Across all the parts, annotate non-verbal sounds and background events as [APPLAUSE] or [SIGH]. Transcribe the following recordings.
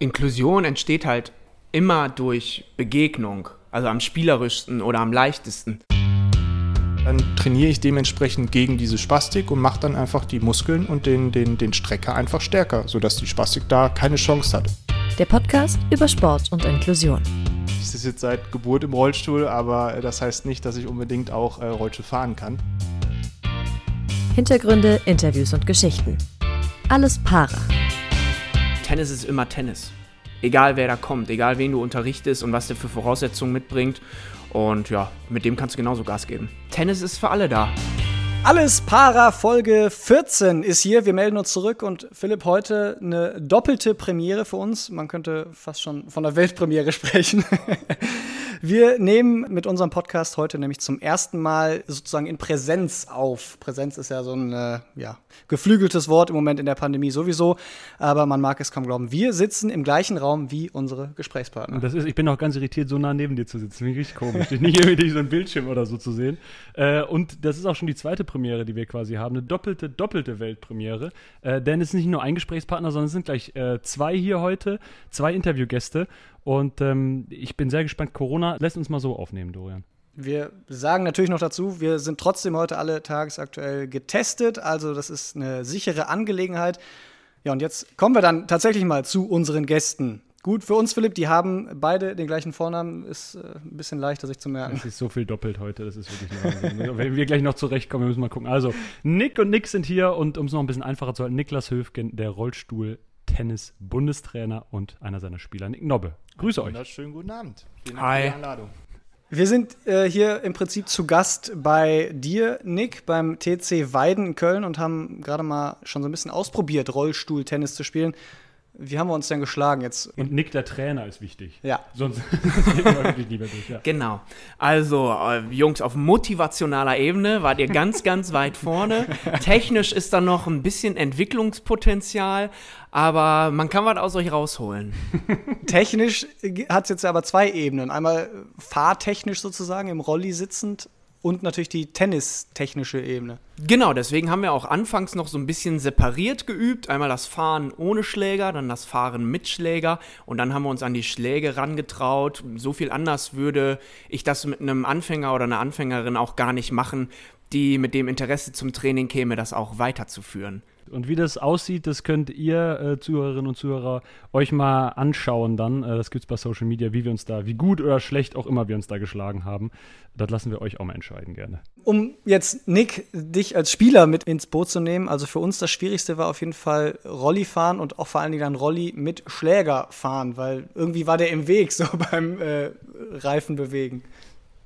Inklusion entsteht halt immer durch Begegnung, also am spielerischsten oder am leichtesten. Dann trainiere ich dementsprechend gegen diese Spastik und mache dann einfach die Muskeln und den, den, den Strecker einfach stärker, sodass die Spastik da keine Chance hat. Der Podcast über Sport und Inklusion. Ich sitze jetzt seit Geburt im Rollstuhl, aber das heißt nicht, dass ich unbedingt auch äh, Rollstuhl fahren kann. Hintergründe, Interviews und Geschichten. Alles para. Tennis ist immer Tennis. Egal wer da kommt, egal wen du unterrichtest und was der für Voraussetzungen mitbringt. Und ja, mit dem kannst du genauso Gas geben. Tennis ist für alle da. Alles Para Folge 14 ist hier. Wir melden uns zurück und Philipp heute eine doppelte Premiere für uns. Man könnte fast schon von der Weltpremiere sprechen. [LAUGHS] Wir nehmen mit unserem Podcast heute nämlich zum ersten Mal sozusagen in Präsenz auf. Präsenz ist ja so ein äh, ja, geflügeltes Wort im Moment in der Pandemie sowieso, aber man mag es kaum glauben. Wir sitzen im gleichen Raum wie unsere Gesprächspartner. Das ist, ich bin auch ganz irritiert, so nah neben dir zu sitzen. Finde ich richtig komisch, nicht irgendwie so ein Bildschirm oder so zu sehen. Äh, und das ist auch schon die zweite Premiere, die wir quasi haben. Eine doppelte, doppelte Weltpremiere. Äh, denn es ist nicht nur ein Gesprächspartner, sondern es sind gleich äh, zwei hier heute, zwei Interviewgäste. Und ähm, ich bin sehr gespannt. Corona lässt uns mal so aufnehmen, Dorian. Wir sagen natürlich noch dazu, wir sind trotzdem heute alle tagesaktuell getestet. Also das ist eine sichere Angelegenheit. Ja, und jetzt kommen wir dann tatsächlich mal zu unseren Gästen. Gut für uns, Philipp, die haben beide den gleichen Vornamen, ist äh, ein bisschen leichter sich zu merken. Es ist so viel doppelt heute, das ist wirklich Wahnsinn. Wenn wir gleich noch zurechtkommen, müssen wir mal gucken. Also, Nick und Nick sind hier und um es noch ein bisschen einfacher zu halten, Niklas Höfgen, der Rollstuhl Tennis-Bundestrainer und einer seiner Spieler, Nick Nobbe. Grüße euch. Wunderschönen guten Abend. Vielen Dank Hi. für die Einladung. Wir sind äh, hier im Prinzip zu Gast bei dir, Nick, beim TC Weiden in Köln und haben gerade mal schon so ein bisschen ausprobiert, Rollstuhl-Tennis zu spielen. Wie haben wir uns denn geschlagen jetzt? Und Nick, der Trainer, ist wichtig. Ja. Sonst [LAUGHS] gehen wir wirklich lieber durch. Ja. Genau. Also, äh, Jungs, auf motivationaler Ebene wart ihr ganz, ganz weit vorne. Technisch ist da noch ein bisschen Entwicklungspotenzial, aber man kann was aus euch rausholen. [LAUGHS] Technisch hat es jetzt aber zwei Ebenen. Einmal fahrtechnisch sozusagen, im Rolli sitzend und natürlich die tennistechnische Ebene. Genau, deswegen haben wir auch anfangs noch so ein bisschen separiert geübt. Einmal das Fahren ohne Schläger, dann das Fahren mit Schläger und dann haben wir uns an die Schläge rangetraut. So viel anders würde ich das mit einem Anfänger oder einer Anfängerin auch gar nicht machen, die mit dem Interesse zum Training käme, das auch weiterzuführen. Und wie das aussieht, das könnt ihr äh, Zuhörerinnen und Zuhörer euch mal anschauen dann. Äh, das es bei Social Media, wie wir uns da, wie gut oder schlecht auch immer wir uns da geschlagen haben. Das lassen wir euch auch mal entscheiden gerne. Um jetzt, Nick, dich als Spieler mit ins Boot zu nehmen, also für uns das Schwierigste war auf jeden Fall Rolli fahren und auch vor allen Dingen dann Rolli mit Schläger fahren, weil irgendwie war der im Weg so [LAUGHS] beim äh, Reifen bewegen.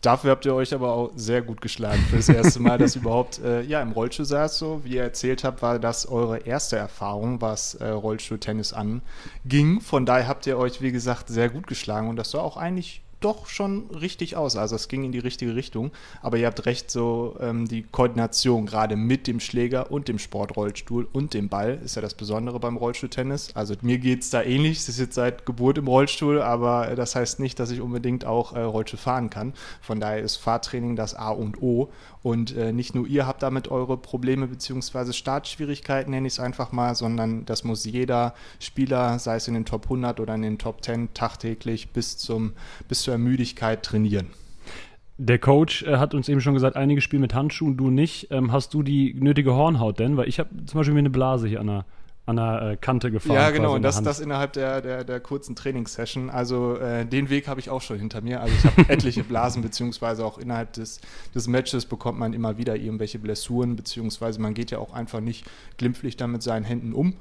Dafür habt ihr euch aber auch sehr gut geschlagen für das erste Mal, dass überhaupt äh, ja, im Rollstuhl saß. So wie ihr erzählt habt, war das eure erste Erfahrung, was äh, Rollstuhltennis anging. Von daher habt ihr euch, wie gesagt, sehr gut geschlagen und das war auch eigentlich doch schon richtig aus. Also es ging in die richtige Richtung. Aber ihr habt recht, so ähm, die Koordination gerade mit dem Schläger und dem Sportrollstuhl und dem Ball ist ja das Besondere beim Rollstuhltennis. Also mir geht es da ähnlich. Es ist jetzt seit Geburt im Rollstuhl, aber das heißt nicht, dass ich unbedingt auch äh, Rollstuhl fahren kann. Von daher ist Fahrtraining das A und O. Und äh, nicht nur ihr habt damit eure Probleme bzw. Startschwierigkeiten, nenne ich es einfach mal, sondern das muss jeder Spieler, sei es in den Top 100 oder in den Top 10, tagtäglich bis, zum, bis zur Müdigkeit trainieren. Der Coach äh, hat uns eben schon gesagt, einige spielen mit Handschuhen, du nicht. Ähm, hast du die nötige Hornhaut denn? Weil ich habe zum Beispiel mir eine Blase hier an der an der äh, Kante gefahren. Ja, genau, und das, das innerhalb der, der, der kurzen Trainingssession. Also äh, den Weg habe ich auch schon hinter mir. Also ich habe [LAUGHS] etliche Blasen, beziehungsweise auch innerhalb des, des Matches bekommt man immer wieder irgendwelche Blessuren, beziehungsweise man geht ja auch einfach nicht glimpflich dann mit seinen Händen um.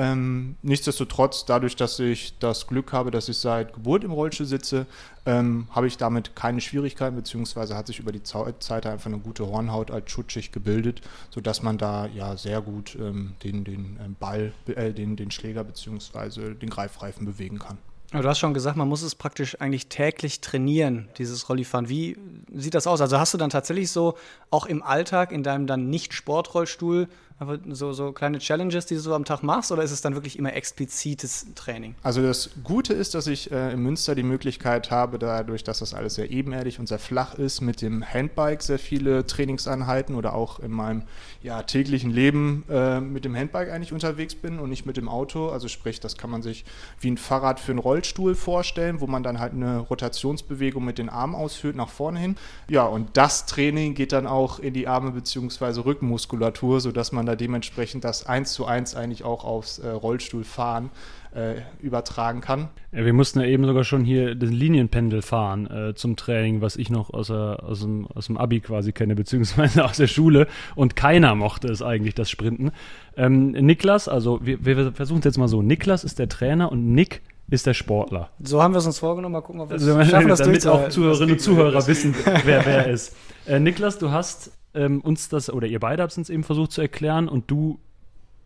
Ähm, nichtsdestotrotz, dadurch, dass ich das Glück habe, dass ich seit Geburt im Rollstuhl sitze, ähm, habe ich damit keine Schwierigkeiten, beziehungsweise hat sich über die Zeit einfach eine gute Hornhaut als Schutzschicht gebildet, sodass man da ja sehr gut ähm, den, den ähm, Ball, äh, den, den Schläger beziehungsweise den Greifreifen bewegen kann. Du hast schon gesagt, man muss es praktisch eigentlich täglich trainieren, dieses Rollifahren. Wie sieht das aus? Also hast du dann tatsächlich so auch im Alltag in deinem dann nicht Sportrollstuhl Einfach so, so kleine Challenges, die du so am Tag machst, oder ist es dann wirklich immer explizites Training? Also das Gute ist, dass ich äh, in Münster die Möglichkeit habe, dadurch, dass das alles sehr ebenerdig und sehr flach ist, mit dem Handbike sehr viele Trainingseinheiten oder auch in meinem ja, täglichen Leben äh, mit dem Handbike eigentlich unterwegs bin und nicht mit dem Auto. Also sprich, das kann man sich wie ein Fahrrad für einen Rollstuhl vorstellen, wo man dann halt eine Rotationsbewegung mit den Armen ausführt nach vorne hin. Ja, und das Training geht dann auch in die Arme bzw. Rückenmuskulatur, sodass man da dementsprechend das eins zu eins eigentlich auch aufs äh, Rollstuhlfahren äh, übertragen kann. Ja, wir mussten ja eben sogar schon hier den Linienpendel fahren äh, zum Training, was ich noch aus, der, aus, dem, aus dem Abi quasi kenne, beziehungsweise [LAUGHS] aus der Schule. Und keiner mochte es eigentlich, das Sprinten. Ähm, Niklas, also wir, wir versuchen es jetzt mal so. Niklas ist der Trainer und Nick ist der Sportler. So haben wir es uns vorgenommen. Mal gucken, ob wir es also, schaffen, das [LAUGHS] Damit auch Zuhörerinnen und Zuhörer wissen, wer wer ist. Äh, Niklas, du hast ähm, uns das, oder ihr beide habt es uns eben versucht zu erklären und du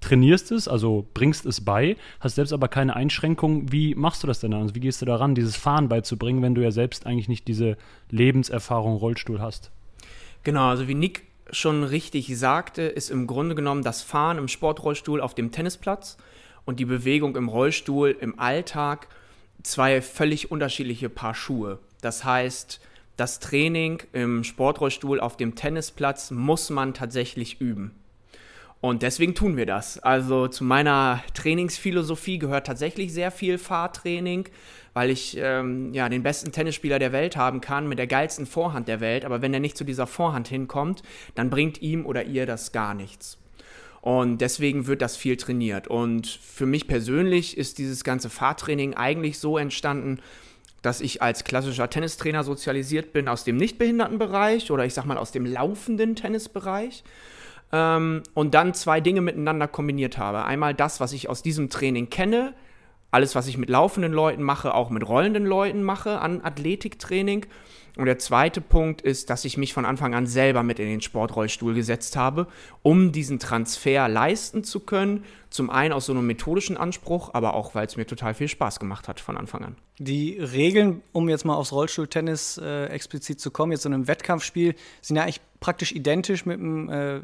trainierst es, also bringst es bei, hast selbst aber keine Einschränkungen. Wie machst du das denn dann? Also wie gehst du daran, dieses Fahren beizubringen, wenn du ja selbst eigentlich nicht diese Lebenserfahrung Rollstuhl hast? Genau, also wie Nick schon richtig sagte, ist im Grunde genommen das Fahren im Sportrollstuhl auf dem Tennisplatz und die Bewegung im Rollstuhl im Alltag zwei völlig unterschiedliche Paar Schuhe. Das heißt, das Training im Sportrollstuhl auf dem Tennisplatz muss man tatsächlich üben. Und deswegen tun wir das. Also zu meiner Trainingsphilosophie gehört tatsächlich sehr viel Fahrtraining, weil ich ähm, ja den besten Tennisspieler der Welt haben kann mit der geilsten Vorhand der Welt. Aber wenn er nicht zu dieser Vorhand hinkommt, dann bringt ihm oder ihr das gar nichts. Und deswegen wird das viel trainiert. Und für mich persönlich ist dieses ganze Fahrtraining eigentlich so entstanden, dass ich als klassischer Tennistrainer sozialisiert bin aus dem Nichtbehindertenbereich oder ich sag mal aus dem laufenden Tennisbereich ähm, und dann zwei Dinge miteinander kombiniert habe. Einmal das, was ich aus diesem Training kenne, alles, was ich mit laufenden Leuten mache, auch mit rollenden Leuten mache an Athletiktraining und der zweite Punkt ist, dass ich mich von Anfang an selber mit in den Sportrollstuhl gesetzt habe, um diesen Transfer leisten zu können. Zum einen aus so einem methodischen Anspruch, aber auch, weil es mir total viel Spaß gemacht hat von Anfang an. Die Regeln, um jetzt mal aufs Rollstuhltennis äh, explizit zu kommen, jetzt in einem Wettkampfspiel, sind ja eigentlich praktisch identisch mit dem äh,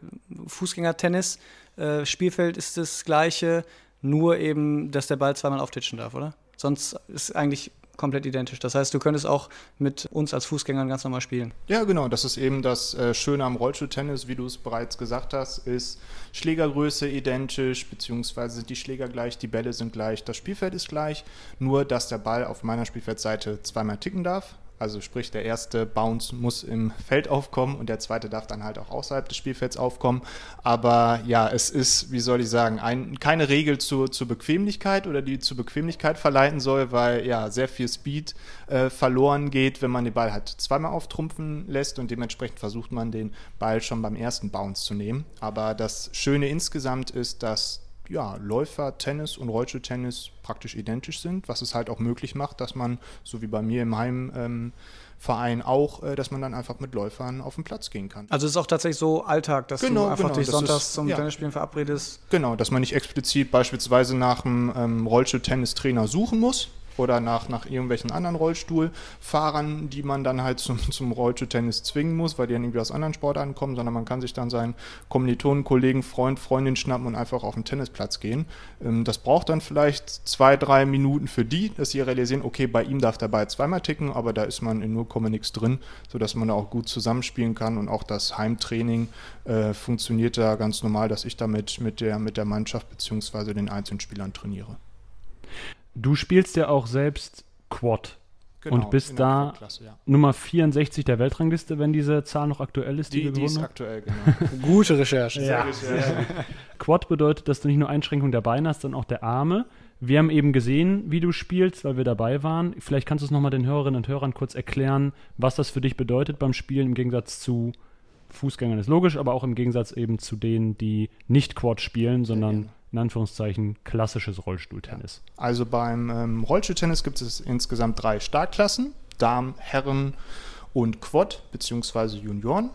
Fußgängertennis. Äh, Spielfeld ist das gleiche, nur eben, dass der Ball zweimal auftitschen darf, oder? Sonst ist eigentlich komplett identisch. Das heißt, du könntest auch mit uns als Fußgängern ganz normal spielen. Ja, genau. Das ist eben das äh, Schöne am Rollstuhltennis, wie du es bereits gesagt hast, ist Schlägergröße identisch, beziehungsweise sind die Schläger gleich, die Bälle sind gleich, das Spielfeld ist gleich, nur dass der Ball auf meiner Spielfeldseite zweimal ticken darf. Also sprich, der erste Bounce muss im Feld aufkommen und der zweite darf dann halt auch außerhalb des Spielfelds aufkommen. Aber ja, es ist, wie soll ich sagen, ein, keine Regel zur, zur Bequemlichkeit oder die zur Bequemlichkeit verleiten soll, weil ja sehr viel Speed äh, verloren geht, wenn man den Ball halt zweimal auftrumpfen lässt und dementsprechend versucht man den Ball schon beim ersten Bounce zu nehmen. Aber das Schöne insgesamt ist, dass ja, Läufer, Tennis und Rollstuhltennis praktisch identisch sind, was es halt auch möglich macht, dass man, so wie bei mir im Heimverein ähm, auch, äh, dass man dann einfach mit Läufern auf den Platz gehen kann. Also es ist auch tatsächlich so Alltag, dass genau, du einfach genau, dich sonntags ist, zum ja. Tennisspielen verabredest. Genau, dass man nicht explizit beispielsweise nach einem ähm, Rollstuhl-Tennistrainer suchen muss, oder nach, nach irgendwelchen anderen Rollstuhlfahrern, die man dann halt zum, zum Rollstuhltennis zwingen muss, weil die dann irgendwie aus anderen Sportarten kommen, sondern man kann sich dann seinen Kommilitonen, Kollegen, Freund, Freundin schnappen und einfach auf den Tennisplatz gehen. Ähm, das braucht dann vielleicht zwei, drei Minuten für die, dass sie realisieren, okay, bei ihm darf der Ball zweimal ticken, aber da ist man in 0, nichts drin, sodass man da auch gut zusammenspielen kann und auch das Heimtraining äh, funktioniert da ganz normal, dass ich damit mit der, mit der Mannschaft bzw. den einzelnen Spielern trainiere. Du spielst ja auch selbst Quad. Genau, und bist da ja. Nummer 64 der Weltrangliste, wenn diese Zahl noch aktuell ist, die, die, die ist aktuell, [LAUGHS] genau. Gute Recherche. Ja. Quad bedeutet, dass du nicht nur Einschränkung der Beine hast, sondern auch der Arme. Wir haben eben gesehen, wie du spielst, weil wir dabei waren. Vielleicht kannst du es nochmal den Hörerinnen und Hörern kurz erklären, was das für dich bedeutet beim Spielen im Gegensatz zu Fußgängern ist logisch, aber auch im Gegensatz eben zu denen, die nicht Quad spielen, sondern in Anführungszeichen klassisches Rollstuhltennis? Also beim ähm, Rollstuhltennis gibt es insgesamt drei Startklassen: Damen, Herren und Quad bzw. Junioren.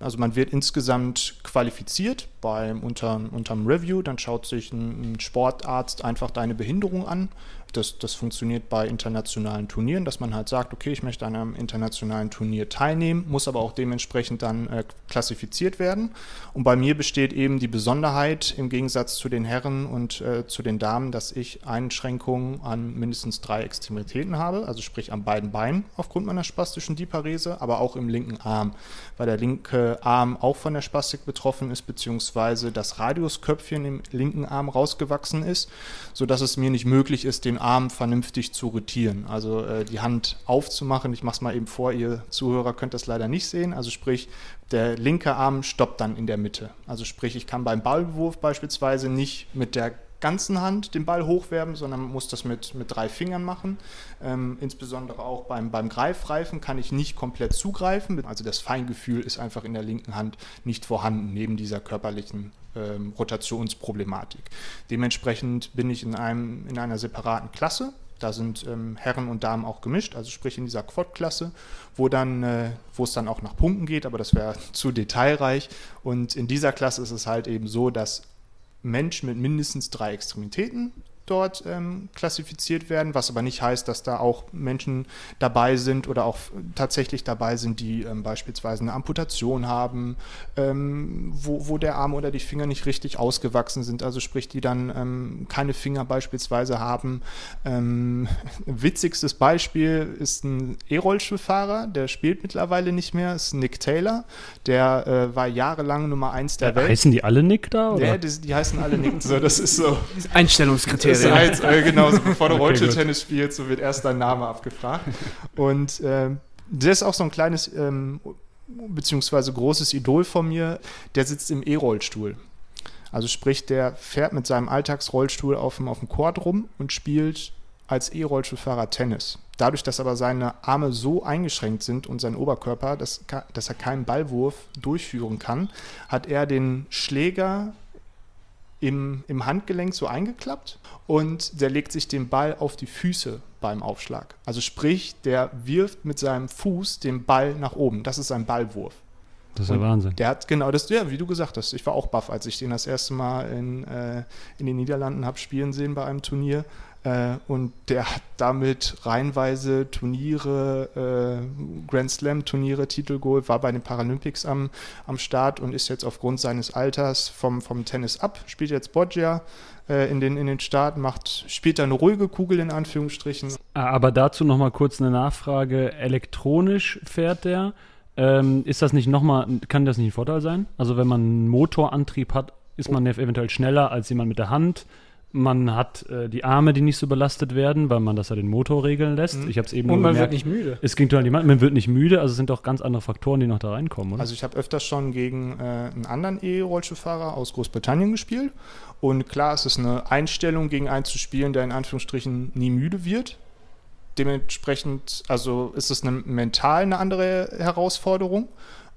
Also man wird insgesamt qualifiziert beim unterm, unterm Review, dann schaut sich ein, ein Sportarzt einfach deine Behinderung an das, das funktioniert bei internationalen Turnieren, dass man halt sagt, okay, ich möchte an einem internationalen Turnier teilnehmen, muss aber auch dementsprechend dann äh, klassifiziert werden. Und bei mir besteht eben die Besonderheit im Gegensatz zu den Herren und äh, zu den Damen, dass ich Einschränkungen an mindestens drei Extremitäten habe, also sprich an beiden Beinen aufgrund meiner spastischen Diparese, aber auch im linken Arm, weil der linke Arm auch von der Spastik betroffen ist, beziehungsweise das Radiusköpfchen im linken Arm rausgewachsen ist, sodass es mir nicht möglich ist, den Arm vernünftig zu rotieren. Also äh, die Hand aufzumachen. Ich mache es mal eben vor, ihr Zuhörer könnt das leider nicht sehen. Also sprich, der linke Arm stoppt dann in der Mitte. Also sprich, ich kann beim Ballwurf beispielsweise nicht mit der ganzen Hand den Ball hochwerfen, sondern muss das mit, mit drei Fingern machen. Ähm, insbesondere auch beim, beim Greifreifen kann ich nicht komplett zugreifen. Also das Feingefühl ist einfach in der linken Hand nicht vorhanden, neben dieser körperlichen ähm, Rotationsproblematik. Dementsprechend bin ich in, einem, in einer separaten Klasse. Da sind ähm, Herren und Damen auch gemischt, also sprich in dieser Quad-Klasse, wo, äh, wo es dann auch nach Punkten geht, aber das wäre [LAUGHS] zu detailreich. Und in dieser Klasse ist es halt eben so, dass Menschen mit mindestens drei Extremitäten dort ähm, klassifiziert werden, was aber nicht heißt, dass da auch Menschen dabei sind oder auch tatsächlich dabei sind, die ähm, beispielsweise eine Amputation haben, ähm, wo, wo der Arm oder die Finger nicht richtig ausgewachsen sind, also sprich, die dann ähm, keine Finger beispielsweise haben. Ähm, [LAUGHS] witzigstes Beispiel ist ein E-Rollstuhlfahrer, der spielt mittlerweile nicht mehr, ist Nick Taylor, der äh, war jahrelang Nummer eins der Ja, Welt. heißen die alle Nick da? Oder? Ja, die, die heißen alle Nick, [LAUGHS] so, das ist so. Einstellungskriterien. Das heißt, äh, genau, so bevor du Okay, Rollstuhltennis spielst, so wird erst dein Name abgefragt. Und ähm, der ist auch so ein kleines, ähm, beziehungsweise großes Idol von mir, der sitzt im E-Rollstuhl. Also sprich, der fährt mit seinem Alltagsrollstuhl auf dem, auf dem Quad rum und spielt als E-Rollstuhlfahrer Tennis. Dadurch, dass aber seine Arme so eingeschränkt sind und sein Oberkörper, dass, dass er keinen Ballwurf durchführen kann, hat er den Schläger im, im Handgelenk so eingeklappt und der legt sich den Ball auf die Füße beim Aufschlag. Also sprich, der wirft mit seinem Fuß den Ball nach oben. Das ist ein Ballwurf. Das ist ja Wahnsinn. Der hat genau das, ja, wie du gesagt hast. Ich war auch baff, als ich den das erste Mal in, äh, in den Niederlanden habe spielen sehen bei einem Turnier. Äh, und der hat damit reihenweise Turniere, äh, Grand Slam Turniere, Titel geholt, war bei den Paralympics am, am Start und ist jetzt aufgrund seines Alters vom, vom Tennis ab, spielt jetzt Boccia äh, in, den, in den Staaten, macht, spielt da eine ruhige Kugel in Anführungsstrichen. Ah, Aber dazu noch mal kurz eine Nachfrage. Elektronisch fährt der. Ähm, ist das nicht noch mal, kann das nicht ein Vorteil sein? Also wenn man einen Motorantrieb hat, ist man eventuell schneller als jemand mit der Hand. Man hat äh, die Arme, die nicht so belastet werden, weil man das ja den Motor regeln lässt. Mhm. Ich habe es eben Und man wird gemerkt. nicht müde. Es klingt halt niemand, man wird nicht müde, also es sind auch ganz andere Faktoren, die noch da reinkommen, oder? Also ich habe öfters schon gegen äh, einen anderen E-Rollstuhlfahrer aus Großbritannien gespielt. Und klar, es ist eine Einstellung, gegen einen zu spielen, der in Anführungsstrichen nie müde wird. Dementsprechend, also ist es eine, mental eine andere Herausforderung.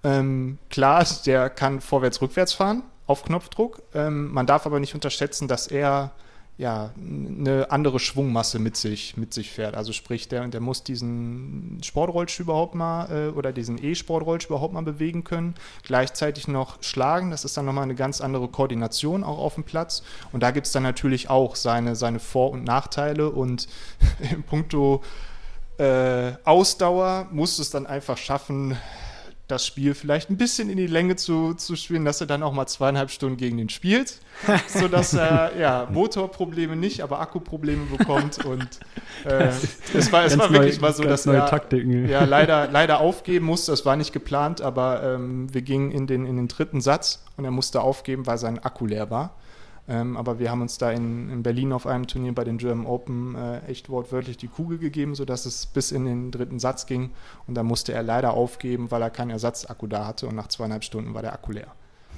Ähm, klar, der kann vorwärts, rückwärts fahren auf Knopfdruck. Ähm, man darf aber nicht unterschätzen, dass er ja, eine andere Schwungmasse mit sich, mit sich fährt. Also sprich, der, der muss diesen Sportrollstuhl überhaupt mal äh, oder diesen E-Sportrollstuhl überhaupt mal bewegen können. Gleichzeitig noch schlagen, das ist dann nochmal eine ganz andere Koordination auch auf dem Platz. Und da gibt es dann natürlich auch seine, seine Vor- und Nachteile. Und [LAUGHS] in puncto äh, Ausdauer musst du es dann einfach schaffen, das Spiel vielleicht ein bisschen in die Länge zu, zu spielen, dass er dann auch mal zweieinhalb Stunden gegen den spielt, [LAUGHS] sodass er ja, Motorprobleme nicht, aber Akkuprobleme bekommt und äh, [LAUGHS] es war, es war wirklich mal so, dass er Taktiken. ja, leider, leider aufgeben musste, das war nicht geplant, aber ähm, wir gingen in den, in den dritten Satz und er musste aufgeben, weil sein Akku leer war. Ähm, aber wir haben uns da in, in Berlin auf einem Turnier bei den German Open äh, echt wortwörtlich die Kugel gegeben, sodass es bis in den dritten Satz ging. Und da musste er leider aufgeben, weil er keinen Ersatzakku da hatte und nach zweieinhalb Stunden war der Akku leer.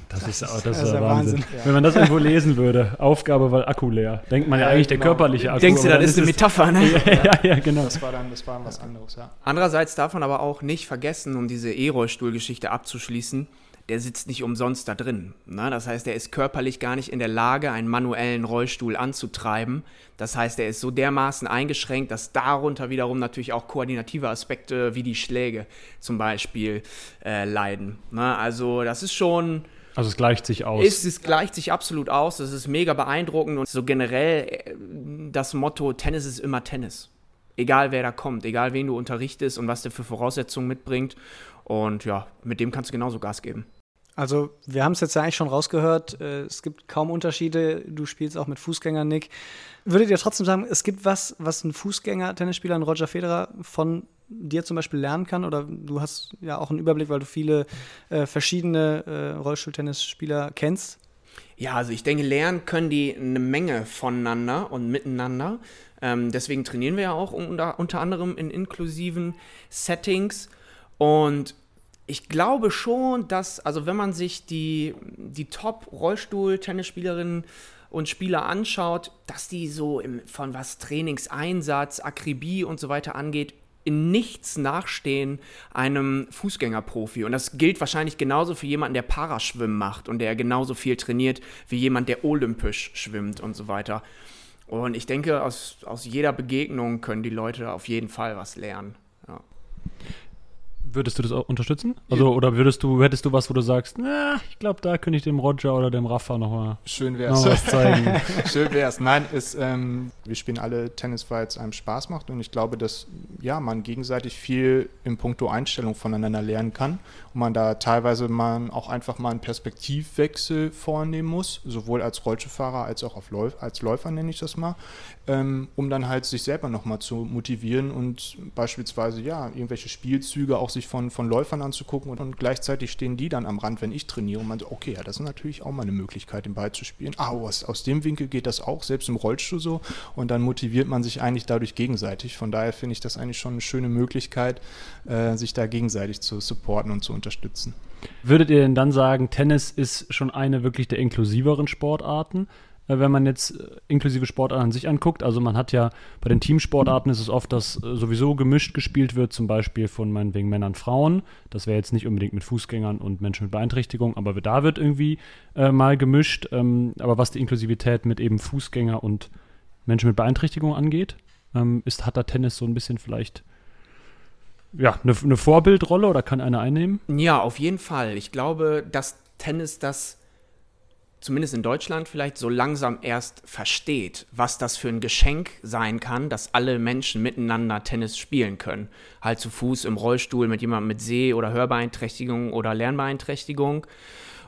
Das ist, das das ist ist ja ja Wahnsinn. Wahnsinn. Wenn man das irgendwo lesen würde, Aufgabe, weil Akku leer. Denkt man ja Ja, eigentlich der genau. körperliche Akku. Denkst du, das ist eine Metapher, ne? [LAUGHS] ja, ja, genau. Das war dann das war was anderes, ja. Andererseits darf man aber auch nicht vergessen, um diese E-Rollstuhlgeschichte abzuschließen, der sitzt nicht umsonst da drin. Ne? Das heißt, er ist körperlich gar nicht in der Lage, einen manuellen Rollstuhl anzutreiben. Das heißt, er ist so dermaßen eingeschränkt, dass darunter wiederum natürlich auch koordinative Aspekte wie die Schläge zum Beispiel äh, leiden. Ne? Also das ist schon also es gleicht sich aus. Es, es gleicht sich absolut aus. Das ist mega beeindruckend und so generell äh, das Motto, Tennis ist immer Tennis. Egal wer da kommt, egal wen du unterrichtest und was der für Voraussetzungen mitbringt. Und ja, mit dem kannst du genauso Gas geben. Also, wir haben es jetzt ja eigentlich schon rausgehört. Äh, es gibt kaum Unterschiede. Du spielst auch mit Fußgängern, Nick. Würdet ihr trotzdem sagen, es gibt was, was ein Fußgänger-Tennisspieler, ein Roger Federer, von dir zum Beispiel lernen kann? Oder du hast ja auch einen Überblick, weil du viele äh, verschiedene äh, Rollstuhltennisspieler kennst? Ja, also ich denke, lernen können die eine Menge voneinander und miteinander. Ähm, deswegen trainieren wir ja auch unter, unter anderem in inklusiven Settings. Und ich glaube schon, dass, also wenn man sich die, die Top-Rollstuhl-Tennisspielerinnen und Spieler anschaut, dass die so im, von was Trainingseinsatz, Akribie und so weiter angeht, in nichts nachstehen einem Fußgängerprofi. Und das gilt wahrscheinlich genauso für jemanden, der Paraschwimmen macht und der genauso viel trainiert wie jemand, der olympisch schwimmt und so weiter. Und ich denke, aus, aus jeder Begegnung können die Leute auf jeden Fall was lernen. Ja. Würdest du das auch unterstützen? Also, oder würdest du, hättest du was, wo du sagst, na, ich glaube, da könnte ich dem Roger oder dem Rafa nochmal Schön wär's. noch was zeigen. [LAUGHS] Schön wär's. Nein, ist, ähm, wir spielen alle Tennis, weil es einem Spaß macht und ich glaube, dass ja, man gegenseitig viel im Puncto Einstellung voneinander lernen kann und man da teilweise man auch einfach mal einen Perspektivwechsel vornehmen muss, sowohl als Rollstuhlfahrer als auch auf Läuf als Läufer nenne ich das mal, ähm, um dann halt sich selber nochmal zu motivieren und beispielsweise ja, irgendwelche Spielzüge auch sich von, von Läufern anzugucken und, und gleichzeitig stehen die dann am Rand, wenn ich trainiere und man so, okay, ja, das ist natürlich auch mal eine Möglichkeit, den Ball zu spielen. Ah, oh, aus, aus dem Winkel geht das auch, selbst im Rollstuhl so und dann motiviert man sich eigentlich dadurch gegenseitig. Von daher finde ich das eigentlich schon eine schöne Möglichkeit, äh, sich da gegenseitig zu supporten und zu unterstützen. Würdet ihr denn dann sagen, Tennis ist schon eine wirklich der inklusiveren Sportarten? Äh, wenn man jetzt äh, inklusive Sportarten an sich anguckt. Also man hat ja bei den Teamsportarten ist es oft, dass äh, sowieso gemischt gespielt wird, zum Beispiel von meinetwegen Männern, Frauen. Das wäre jetzt nicht unbedingt mit Fußgängern und Menschen mit Beeinträchtigung, aber da wird irgendwie äh, mal gemischt. Ähm, aber was die Inklusivität mit eben Fußgänger und Menschen mit Beeinträchtigung angeht, ähm, ist, hat da Tennis so ein bisschen vielleicht ja, eine, eine Vorbildrolle oder kann einer einnehmen? Ja, auf jeden Fall. Ich glaube, dass Tennis das zumindest in Deutschland vielleicht so langsam erst versteht, was das für ein Geschenk sein kann, dass alle Menschen miteinander Tennis spielen können. Halt zu Fuß im Rollstuhl mit jemandem mit Seh- oder Hörbeeinträchtigung oder Lernbeeinträchtigung.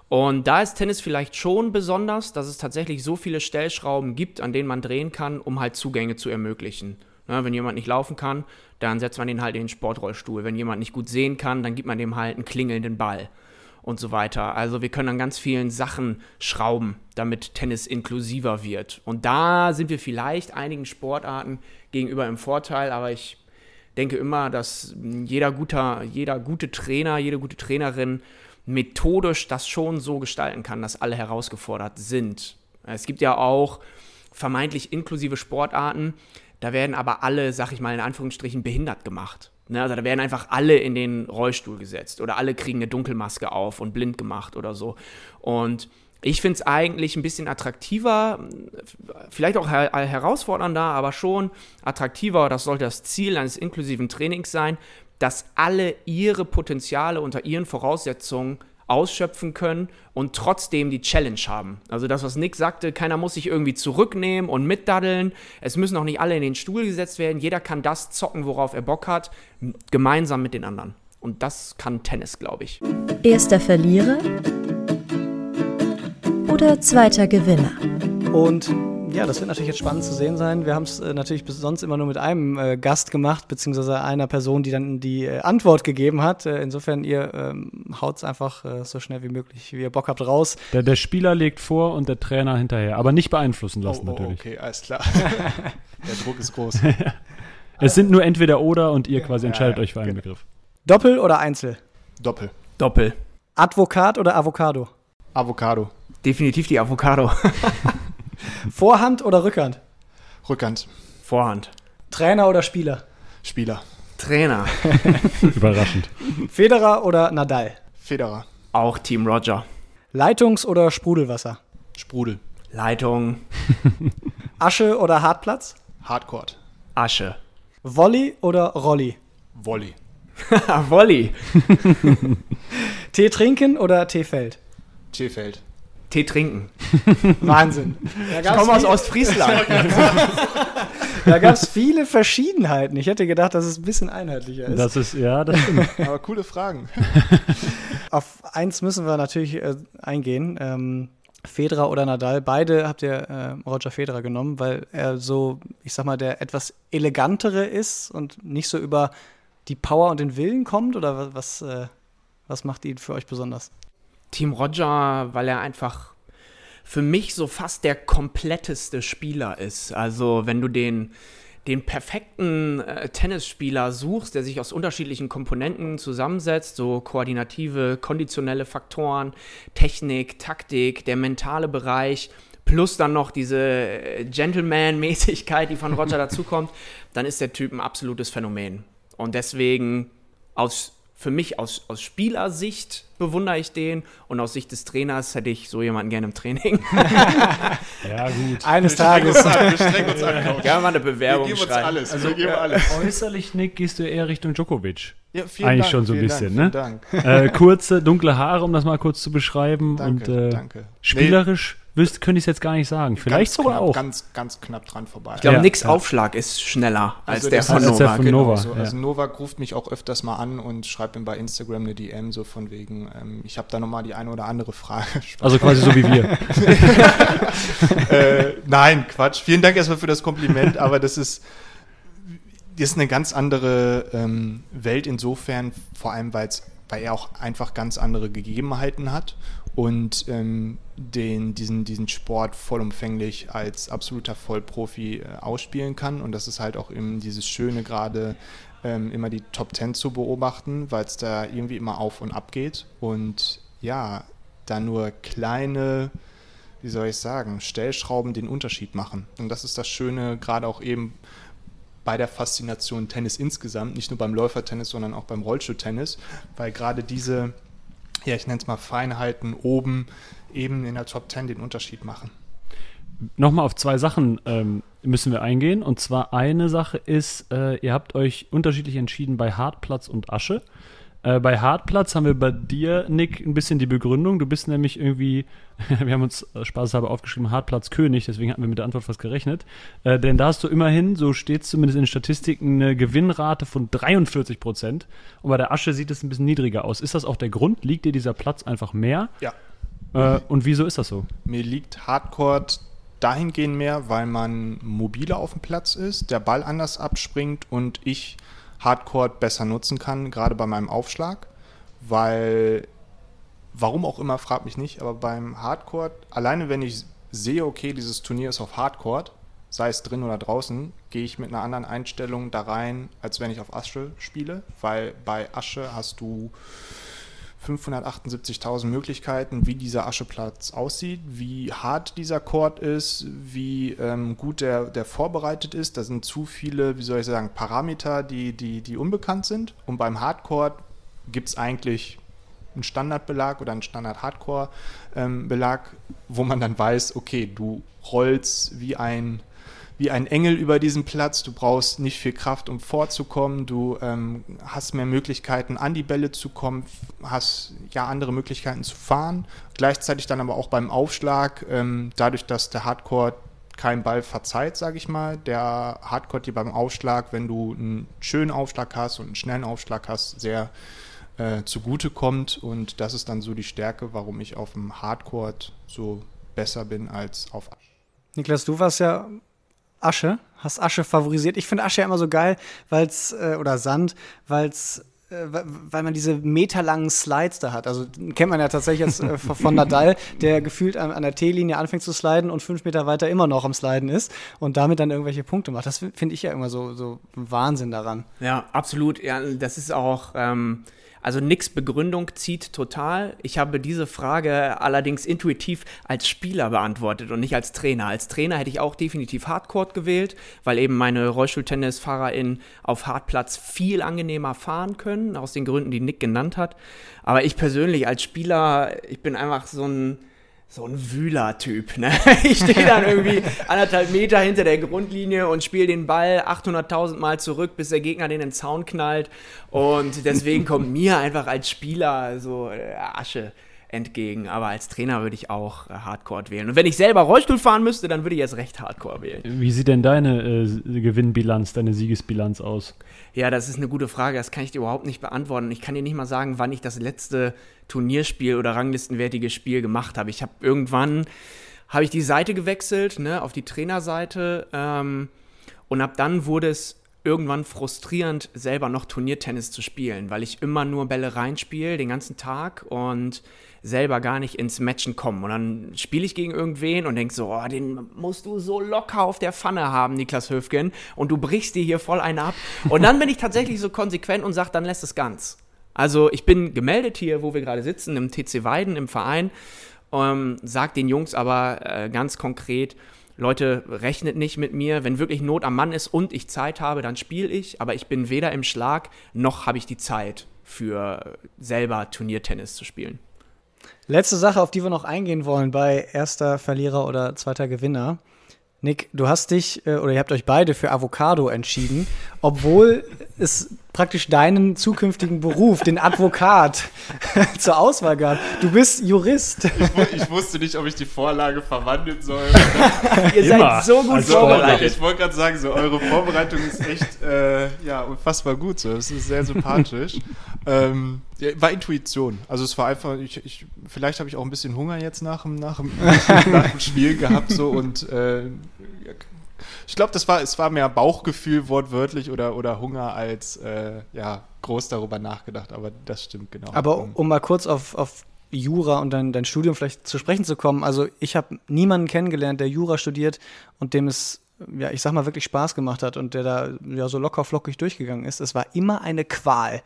Und da ist Tennis vielleicht schon besonders, dass es tatsächlich so viele Stellschrauben gibt, an denen man drehen kann, um halt Zugänge zu ermöglichen. Ja, wenn jemand nicht laufen kann, dann setzt man den halt in den Sportrollstuhl. Wenn jemand nicht gut sehen kann, dann gibt man dem halt einen klingelnden Ball und so weiter. Also wir können an ganz vielen Sachen schrauben, damit Tennis inklusiver wird. Und da sind wir vielleicht einigen Sportarten gegenüber im Vorteil, aber ich denke immer, dass jeder, guter, jeder gute Trainer, jede gute Trainerin methodisch das schon so gestalten kann, dass alle herausgefordert sind. Es gibt ja auch vermeintlich inklusive Sportarten, da werden aber alle, sag ich mal in Anführungsstrichen, behindert gemacht. Ne, also da werden einfach alle in den Rollstuhl gesetzt oder alle kriegen eine Dunkelmaske auf und blind gemacht oder so. Und ich finde es eigentlich ein bisschen attraktiver, vielleicht auch her herausfordernder, aber schon attraktiver. Das sollte das Ziel eines inklusiven Trainings sein, dass alle ihre Potenziale unter ihren Voraussetzungen ausschöpfen können und trotzdem die Challenge haben. Also das, was Nick sagte, keiner muss sich irgendwie zurücknehmen und mitdaddeln. Es müssen auch nicht alle in den Stuhl gesetzt werden. Jeder kann das zocken, worauf er Bock hat, gemeinsam mit den anderen. Und das kann Tennis, glaube ich. Erster Verlierer oder zweiter Gewinner? Und ja, das wird natürlich jetzt spannend zu sehen sein. Wir haben es äh, natürlich bis sonst immer nur mit einem äh, Gast gemacht, beziehungsweise einer Person, die dann die äh, Antwort gegeben hat. Äh, insofern, ihr ähm, haut es einfach äh, so schnell wie möglich, wie ihr Bock habt, raus. Der, der Spieler legt vor und der Trainer hinterher, aber nicht beeinflussen lassen oh, oh, natürlich. Okay, alles klar. [LAUGHS] der Druck ist groß. [LAUGHS] Es sind nur entweder oder und ihr quasi entscheidet ja, euch für einen genau. Begriff. Doppel oder Einzel? Doppel. Doppel. Advokat oder Avocado? Avocado. Definitiv die Avocado. [LAUGHS] Vorhand oder Rückhand? Rückhand. Vorhand. Trainer oder Spieler? Spieler. Trainer. [LAUGHS] Überraschend. Federer oder Nadal? Federer. Auch Team Roger. Leitungs- oder Sprudelwasser? Sprudel. Leitung, [LAUGHS] Asche oder Hartplatz? Hardcore. Asche. Volley oder Rolli? Volley. [LAUGHS] Volley. Tee trinken oder Teefeld? T-Feld. Tee trinken. [LAUGHS] Wahnsinn. Ich komme aus Ostfriesland. [LAUGHS] Da gab es viele Verschiedenheiten. Ich hätte gedacht, dass es ein bisschen einheitlicher ist. Das ist, ja, das stimmt. [LAUGHS] Aber coole Fragen. Auf eins müssen wir natürlich äh, eingehen. Ähm, Federer oder Nadal, beide habt ihr äh, Roger Federer genommen, weil er so, ich sag mal, der etwas elegantere ist und nicht so über die Power und den Willen kommt? Oder wa- was, äh, was macht ihn für euch besonders? Team Roger, weil er einfach für mich so fast der kompletteste Spieler ist. Also wenn du den, den perfekten äh, Tennisspieler suchst, der sich aus unterschiedlichen Komponenten zusammensetzt, so koordinative, konditionelle Faktoren, Technik, Taktik, der mentale Bereich, plus dann noch diese äh, Gentleman-Mäßigkeit, die von Roger [LAUGHS] dazukommt, dann ist der Typ ein absolutes Phänomen. Und deswegen aus für mich aus, aus Spielersicht bewundere ich den und aus Sicht des Trainers hätte ich so jemanden gerne im Training. [LAUGHS] Ja, gut. Eines Tages. Wir strengen uns an. Gerne mal eine Wir Bewerbung geben uns schreiben. alles. wir geben alles. Äußerlich, Nick, gehst du eher Richtung Djokovic. Ja, vielen Eigentlich Dank, schon so ein bisschen, Dank, ne? Vielen Dank. äh, kurze, dunkle Haare, um das mal kurz zu beschreiben. Danke, und äh, danke. spielerisch wüsste, könnte ich es jetzt gar nicht sagen. Vielleicht ganz sogar knapp, auch. Ganz, ganz knapp dran vorbei. Ich glaube, Ja, Nix ja. Aufschlag ist schneller als Also der von heißt, als der Novak. von Genau, Nova, so. ja. Also Novak ruft mich auch öfters mal an und schreibt mir bei Instagram eine DM, so von wegen, ähm, ich habe da nochmal die eine oder andere Frage. [LAUGHS] Also quasi so wie wir. [LAUGHS] äh, nein, Quatsch. Vielen Dank erstmal für das Kompliment, aber das ist, das ist eine ganz andere ähm, Welt insofern, vor allem weil's, weil er auch einfach ganz andere Gegebenheiten hat und ähm, den, diesen, diesen Sport vollumfänglich als absoluter Vollprofi äh, ausspielen kann. Und das ist halt auch eben dieses Schöne, gerade ähm, immer die Top Ten zu beobachten, weil es da irgendwie immer auf und ab geht. Und ja, da nur kleine wie soll ich sagen, Stellschrauben den Unterschied machen. Und das ist das Schöne, gerade auch eben bei der Faszination Tennis insgesamt, nicht nur beim Läufertennis, sondern auch beim Rollstuhltennis, weil gerade diese, ja, ich nenne es mal Feinheiten oben eben in der Top Ten den Unterschied machen. Nochmal auf zwei Sachen ähm, müssen wir eingehen. Und zwar eine Sache ist, äh, ihr habt euch unterschiedlich entschieden bei Hartplatz und Asche. Äh, bei Hartplatz haben wir bei dir, Nick, ein bisschen die Begründung. Du bist nämlich irgendwie, [LAUGHS] wir haben uns äh, spaßeshalber aufgeschrieben, Hartplatz König, deswegen hatten wir mit der Antwort fast gerechnet. Äh, denn da hast du immerhin, so steht es zumindest in den Statistiken, eine Gewinnrate von 43 Prozent. Und bei der Asche sieht es ein bisschen niedriger aus. Ist das auch der Grund? Liegt dir dieser Platz einfach mehr? Ja. Äh, und wieso ist das so? Mir liegt Hardcore dahingehend mehr, weil man mobiler auf dem Platz ist, der Ball anders abspringt und ich Hardcore besser nutzen kann, gerade bei meinem Aufschlag, weil, warum auch immer, frag mich nicht, aber beim Hardcore, alleine wenn ich sehe, okay, dieses Turnier ist auf Hardcore, sei es drin oder draußen, gehe ich mit einer anderen Einstellung da rein, als wenn ich auf Asche spiele, weil bei Asche hast du 578.000 Möglichkeiten, wie dieser Ascheplatz aussieht, wie hart dieser Court ist, wie ähm, gut der, der vorbereitet ist. Da sind zu viele, wie soll ich sagen, Parameter, die, die, die unbekannt sind. Und beim Hardcore gibt es eigentlich einen Standardbelag oder einen Standard-Hardcore-Belag, wo man dann weiß, okay, du rollst wie ein wie ein Engel über diesen Platz. Du brauchst nicht viel Kraft, um vorzukommen. Du ähm, hast mehr Möglichkeiten, an die Bälle zu kommen, hast ja andere Möglichkeiten zu fahren. Gleichzeitig dann aber auch beim Aufschlag, ähm, dadurch, dass der Hardcore keinen Ball verzeiht, sage ich mal. Der Hardcore dir beim Aufschlag, wenn du einen schönen Aufschlag hast und einen schnellen Aufschlag hast, sehr äh, zugute kommt. Und das ist dann so die Stärke, warum ich auf dem Hardcore so besser bin als auf Niklas, du warst ja Asche, hast Asche favorisiert. Ich finde Asche ja immer so geil, weil's, äh, oder Sand, weil's äh, weil man diese meterlangen Slides da hat. Also kennt man ja tatsächlich jetzt äh, von Nadal, der gefühlt an, an der T-Linie anfängt zu sliden und fünf Meter weiter immer noch am Sliden ist und damit dann irgendwelche Punkte macht. Das finde ich ja immer so, so Wahnsinn daran. Ja, absolut. Ja, das ist auch, ähm, Also nix Begründung zieht total. Ich habe diese Frage allerdings intuitiv als Spieler beantwortet und nicht als Trainer. Als Trainer hätte ich auch definitiv Hardcore gewählt, weil eben meine RollstuhltennisfahrerInnen auf Hartplatz viel angenehmer fahren können, aus den Gründen, die Nick genannt hat. Aber ich persönlich als Spieler, ich bin einfach so ein so ein Wühler-Typ. Ne? [LAUGHS] Ich stehe dann irgendwie anderthalb Meter hinter der Grundlinie und spiele den Ball 800.000 Mal zurück, bis der Gegner den in den Zaun knallt. Und deswegen kommt mir einfach als Spieler so äh, Asche entgegen. Aber als Trainer würde ich auch äh, Hardcore wählen. Und wenn ich selber Rollstuhl fahren müsste, dann würde ich jetzt recht Hardcore wählen. Wie sieht denn deine äh, Gewinnbilanz, deine Siegesbilanz aus? Ja, das ist eine gute Frage. Das kann ich dir überhaupt nicht beantworten. Ich kann dir nicht mal sagen, wann ich das letzte Turnierspiel oder ranglistenwertige Spiel gemacht habe. Ich habe irgendwann habe ich die Seite gewechselt, ne, auf die Trainerseite ähm, und ab dann wurde es irgendwann frustrierend, selber noch Turniertennis zu spielen, weil ich immer nur Bälle reinspiele den ganzen Tag und selber gar nicht ins Matchen komme. Und dann spiele ich gegen irgendwen und denke so, oh, den musst du so locker auf der Pfanne haben, Niklas Höfgen, und du brichst dir hier voll einen ab. Und dann bin ich tatsächlich so konsequent und sage, dann lässt es ganz. Also ich bin gemeldet hier, wo wir gerade sitzen, im TC Weiden, im Verein, ähm, sag den Jungs aber äh, ganz konkret, Leute, rechnet nicht mit mir. Wenn wirklich Not am Mann ist und ich Zeit habe, dann spiele ich. Aber ich bin weder im Schlag, noch habe ich die Zeit für selber Turniertennis zu spielen. Letzte Sache, auf die wir noch eingehen wollen bei erster Verlierer oder zweiter Gewinner. Nick, du hast dich äh, oder ihr habt euch beide für Avocado entschieden, obwohl es praktisch deinen zukünftigen Beruf, den Advokat, [LAUGHS] zur Auswahl gab. Du bist Jurist. Ich, ich, wusste nicht, ob ich die Vorlage verwandeln soll. [LAUGHS] Ihr seid so gut also, vorbereitet. Ich wollte gerade sagen, so eure Vorbereitung ist echt äh, ja, unfassbar gut. So. Es ist sehr sympathisch. [LAUGHS] ähm, ja, war Intuition. Also es war einfach, ich, ich vielleicht habe ich auch ein bisschen Hunger jetzt nach dem, nach dem, nach dem Spiel gehabt so und äh, ich glaube, das war, es war mehr Bauchgefühl wortwörtlich oder, oder Hunger als äh, ja, groß darüber nachgedacht, aber das stimmt genau. Aber um mal kurz auf, auf Jura und dein, dein Studium vielleicht zu sprechen zu kommen, also ich habe niemanden kennengelernt, der Jura studiert und dem es ja, ich sag mal, wirklich Spaß gemacht hat und der da ja so locker flockig durchgegangen ist. Es war immer eine Qual.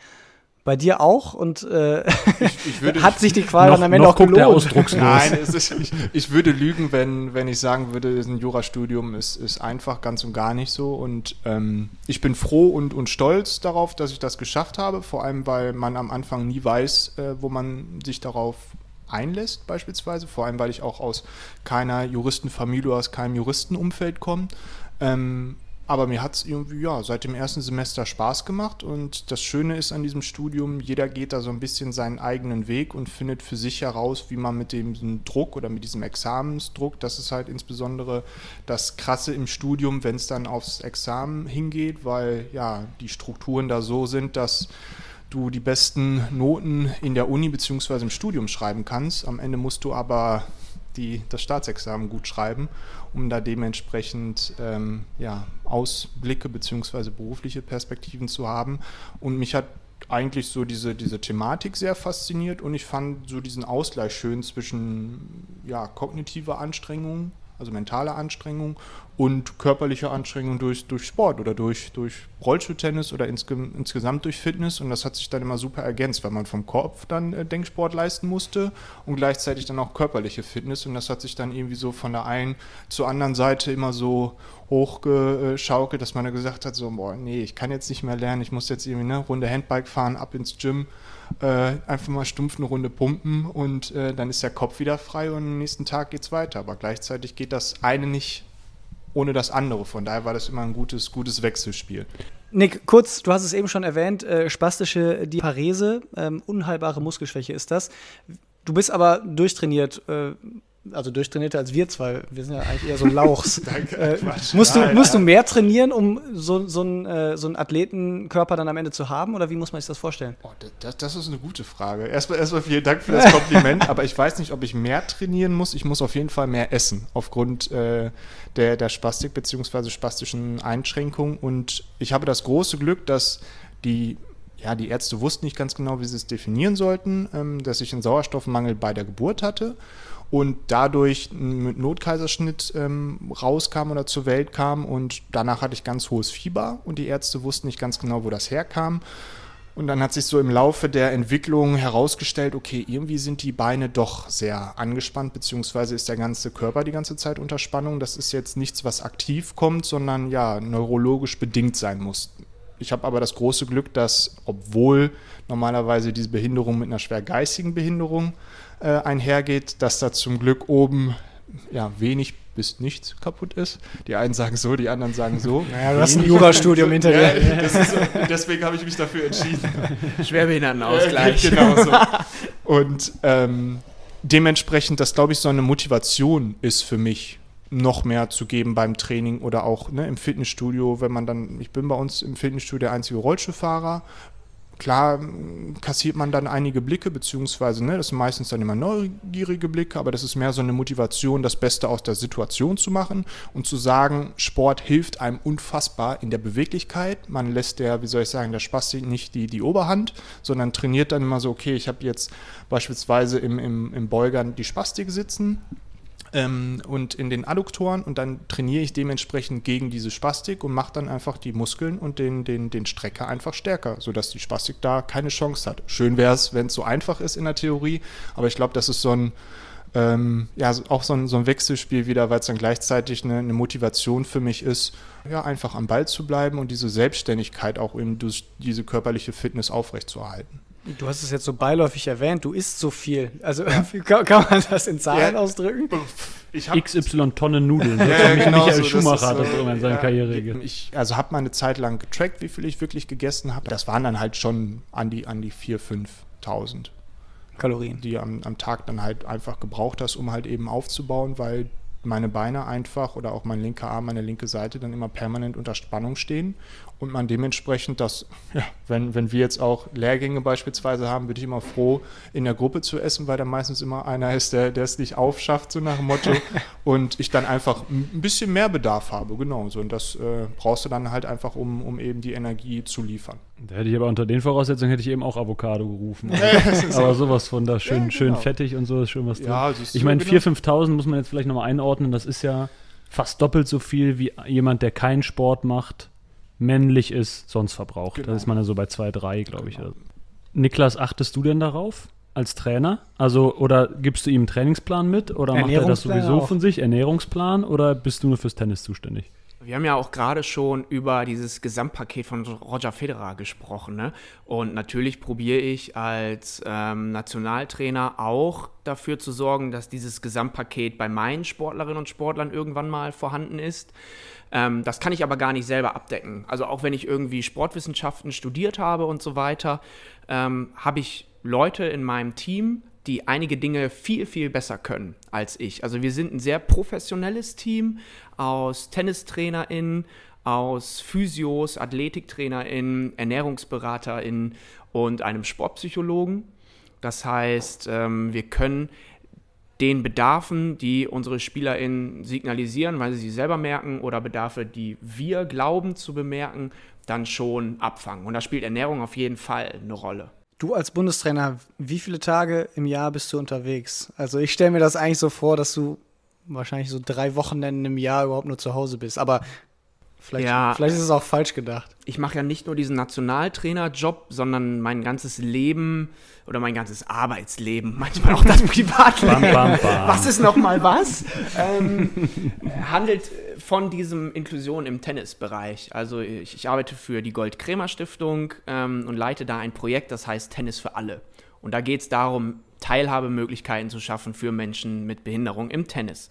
Bei dir auch und äh, ich, ich würde, [LAUGHS] hat sich die Qual noch, dann am Ende auch gelohnt. Der ausdruckslos. Nein, ist, ich, ich, würde lügen, wenn, wenn ich sagen würde, ein Jurastudium ist, ist einfach ganz und gar nicht so. Und ähm, ich bin froh und, und stolz darauf, dass ich das geschafft habe, vor allem weil man am Anfang nie weiß, äh, wo man sich darauf einlässt, beispielsweise. Vor allem, weil ich auch aus keiner Juristenfamilie, aus keinem Juristenumfeld komme. Ähm, aber mir hat es irgendwie, ja, seit dem ersten Semester Spaß gemacht und das Schöne ist an diesem Studium, jeder geht da so ein bisschen seinen eigenen Weg und findet für sich heraus, wie man mit dem Druck oder mit diesem Examensdruck, das ist halt insbesondere das Krasse im Studium, wenn es dann aufs Examen hingeht, weil ja, die Strukturen da so sind, dass du die besten Noten in der Uni bzw. im Studium schreiben kannst. Am Ende musst du aber die, das Staatsexamen gut schreiben, um da dementsprechend ähm, ja, Ausblicke bzw. berufliche Perspektiven zu haben. Und mich hat eigentlich so diese, diese Thematik sehr fasziniert und ich fand so diesen Ausgleich schön zwischen ja, kognitiver Anstrengung also mentale Anstrengung und körperliche Anstrengung durch, durch Sport oder durch, durch Rollstuhltennis oder insge insgesamt durch Fitness. Und das hat sich dann immer super ergänzt, weil man vom Kopf dann äh, Denksport leisten musste und gleichzeitig dann auch körperliche Fitness. Und das hat sich dann irgendwie so von der einen zur anderen Seite immer so hochgeschaukelt, dass man da gesagt hat, so, boah, nee, ich kann jetzt nicht mehr lernen, ich muss jetzt irgendwie eine Runde Handbike fahren, ab ins Gym äh, einfach mal stumpf eine Runde pumpen und äh, dann ist der Kopf wieder frei und am nächsten Tag geht es weiter. Aber gleichzeitig geht das eine nicht ohne das andere. Von daher war das immer ein gutes, gutes Wechselspiel. Nick, kurz, du hast es eben schon erwähnt, äh, spastische Diparese, ähm, unheilbare Muskelschwäche ist das. Du bist aber durchtrainiert. Äh, also durchtrainierter als wir zwei. Wir sind ja eigentlich eher so Lauchs. [LAUGHS] Danke, äh, musst, du, ja, musst du mehr trainieren, um so, so, einen, äh, so einen Athletenkörper dann am Ende zu haben? Oder wie muss man sich das vorstellen? Oh, das, das, ist eine gute Frage. Erstmal, erstmal vielen Dank für das Kompliment. [LAUGHS] aber ich weiß nicht, ob ich mehr trainieren muss. Ich muss auf jeden Fall mehr essen, aufgrund äh, der, der Spastik bzw. spastischen Einschränkungen. Und ich habe das große Glück, dass die ja, die Ärzte wussten nicht ganz genau, wie sie es definieren sollten, ähm, dass ich einen Sauerstoffmangel bei der Geburt hatte und dadurch mit Notkaiserschnitt ähm, rauskam oder zur Welt kam und danach hatte ich ganz hohes Fieber und die Ärzte wussten nicht ganz genau, wo das herkam. Und dann hat sich so im Laufe der Entwicklung herausgestellt, okay, irgendwie sind die Beine doch sehr angespannt, beziehungsweise ist der ganze Körper die ganze Zeit unter Spannung. Das ist jetzt nichts, was aktiv kommt, sondern ja, neurologisch bedingt sein muss. Ich habe aber das große Glück, dass, obwohl normalerweise diese Behinderung mit einer schwer geistigen Behinderung äh, einhergeht, dass da zum Glück oben ja, wenig bis nichts kaputt ist. Die einen sagen so, die anderen sagen so. [LAUGHS] Naja, du hast ein Jurastudium [LAUGHS] hinter dir. Ja, deswegen habe ich mich dafür entschieden. [LAUGHS] Schwerbehindertenausgleich. genau so. Und ähm, dementsprechend, das glaube ich, so eine Motivation ist für mich, noch mehr zu geben beim Training oder auch ne, im Fitnessstudio, wenn man dann, ich bin bei uns im Fitnessstudio der einzige Rollstuhlfahrer, Klar kassiert man dann einige Blicke, beziehungsweise, ne, das sind meistens dann immer neugierige Blicke, aber das ist mehr so eine Motivation, das Beste aus der Situation zu machen und zu sagen, Sport hilft einem unfassbar in der Beweglichkeit. Man lässt der, wie soll ich sagen, der Spastik nicht die, die Oberhand, sondern trainiert dann immer so, okay, ich habe jetzt beispielsweise im, im, im Beugern die Spastik sitzen, ähm, und in den Adduktoren und dann trainiere ich dementsprechend gegen diese Spastik und mache dann einfach die Muskeln und den, den, den Strecker einfach stärker, sodass die Spastik da keine Chance hat. Schön wäre es, wenn es so einfach ist in der Theorie, aber ich glaube, das ist so ein ähm, ja, auch so ein, so ein Wechselspiel wieder, weil es dann gleichzeitig eine, eine, Motivation für mich ist, ja, einfach am Ball zu bleiben und diese Selbstständigkeit auch eben durch diese körperliche Fitness aufrechtzuerhalten. Du hast es jetzt so beiläufig erwähnt, du isst so viel. Also ja. [LAUGHS] kann, kann, man das in Zahlen ja. ausdrücken? XY Tonnen Nudeln. Das ja, ja, genau Michael so, Schumacher hat das so, in seiner Karriere Ich also habe mal eine Zeit lang getrackt, wie viel ich wirklich gegessen habe. Das waren dann halt schon an die, an die 4.000, 5.000 Kalorien, die am, am Tag dann halt einfach gebraucht hast, um halt eben aufzubauen, weil meine Beine einfach oder auch mein linker Arm, meine linke Seite dann immer permanent unter Spannung stehen und man dementsprechend das, ja, wenn, wenn wir jetzt auch Lehrgänge beispielsweise haben, bin ich immer froh, in der Gruppe zu essen, weil da meistens immer einer ist, der, der es nicht aufschafft, so nach dem Motto. [LAUGHS] und ich dann einfach ein bisschen mehr Bedarf habe, genau. So, und das äh, brauchst du dann halt einfach, um, um eben die Energie zu liefern. Da hätte ich aber unter den Voraussetzungen hätte ich eben auch Avocado gerufen. Also, aber sowas von da schön, ja, genau. schön fettig und so ist schön was drin. Ja, ich meine, genau. 4.000, 5.000 muss man jetzt vielleicht nochmal einordnen, das ist ja fast doppelt so viel wie jemand, der keinen Sport macht männlich ist, sonst verbraucht. Genau. Da ist man ja so bei 2, 3, glaube ich. Genau. Niklas, achtest du denn darauf als Trainer? Also, oder gibst du ihm einen Trainingsplan mit oder macht er das sowieso auch. von sich? Ernährungsplan oder bist du nur fürs Tennis zuständig? Wir haben ja auch gerade schon über dieses Gesamtpaket von Roger Federer gesprochen. Ne? Und natürlich probiere ich als ähm, Nationaltrainer auch dafür zu sorgen, dass dieses Gesamtpaket bei meinen Sportlerinnen und Sportlern irgendwann mal vorhanden ist. Ähm, das kann ich aber gar nicht selber abdecken. Also auch wenn ich irgendwie Sportwissenschaften studiert habe und so weiter, ähm, habe ich Leute in meinem Team, die einige Dinge viel, viel besser können als ich. Also wir sind ein sehr professionelles Team aus TennistrainerInnen, aus Physios, AthletiktrainerInnen, ErnährungsberaterInnen und einem Sportpsychologen. Das heißt, ähm, wir können den Bedarfen, die unsere SpielerInnen signalisieren, weil sie sie selber merken, oder Bedarfe, die wir glauben zu bemerken, dann schon abfangen. Und da spielt Ernährung auf jeden Fall eine Rolle. Du als Bundestrainer, wie viele Tage im Jahr bist du unterwegs? Also ich stelle mir das eigentlich so vor, dass du wahrscheinlich so drei Wochenenden im Jahr überhaupt nur zu Hause bist. Aber Vielleicht, ja, vielleicht ist es auch falsch gedacht. Ich mache ja nicht nur diesen Nationaltrainer-Job, sondern mein ganzes Leben oder mein ganzes Arbeitsleben, [LAUGHS] manchmal auch das Privatleben. bam, bam, bam. Was ist nochmal was? ähm, handelt von diesem Inklusion im Tennisbereich. Also ich, ich arbeite für die Gold-Kremer-Stiftung ähm, und leite da ein Projekt, das heißt Tennis für alle. Und da geht es darum, Teilhabemöglichkeiten zu schaffen für Menschen mit Behinderung im Tennis.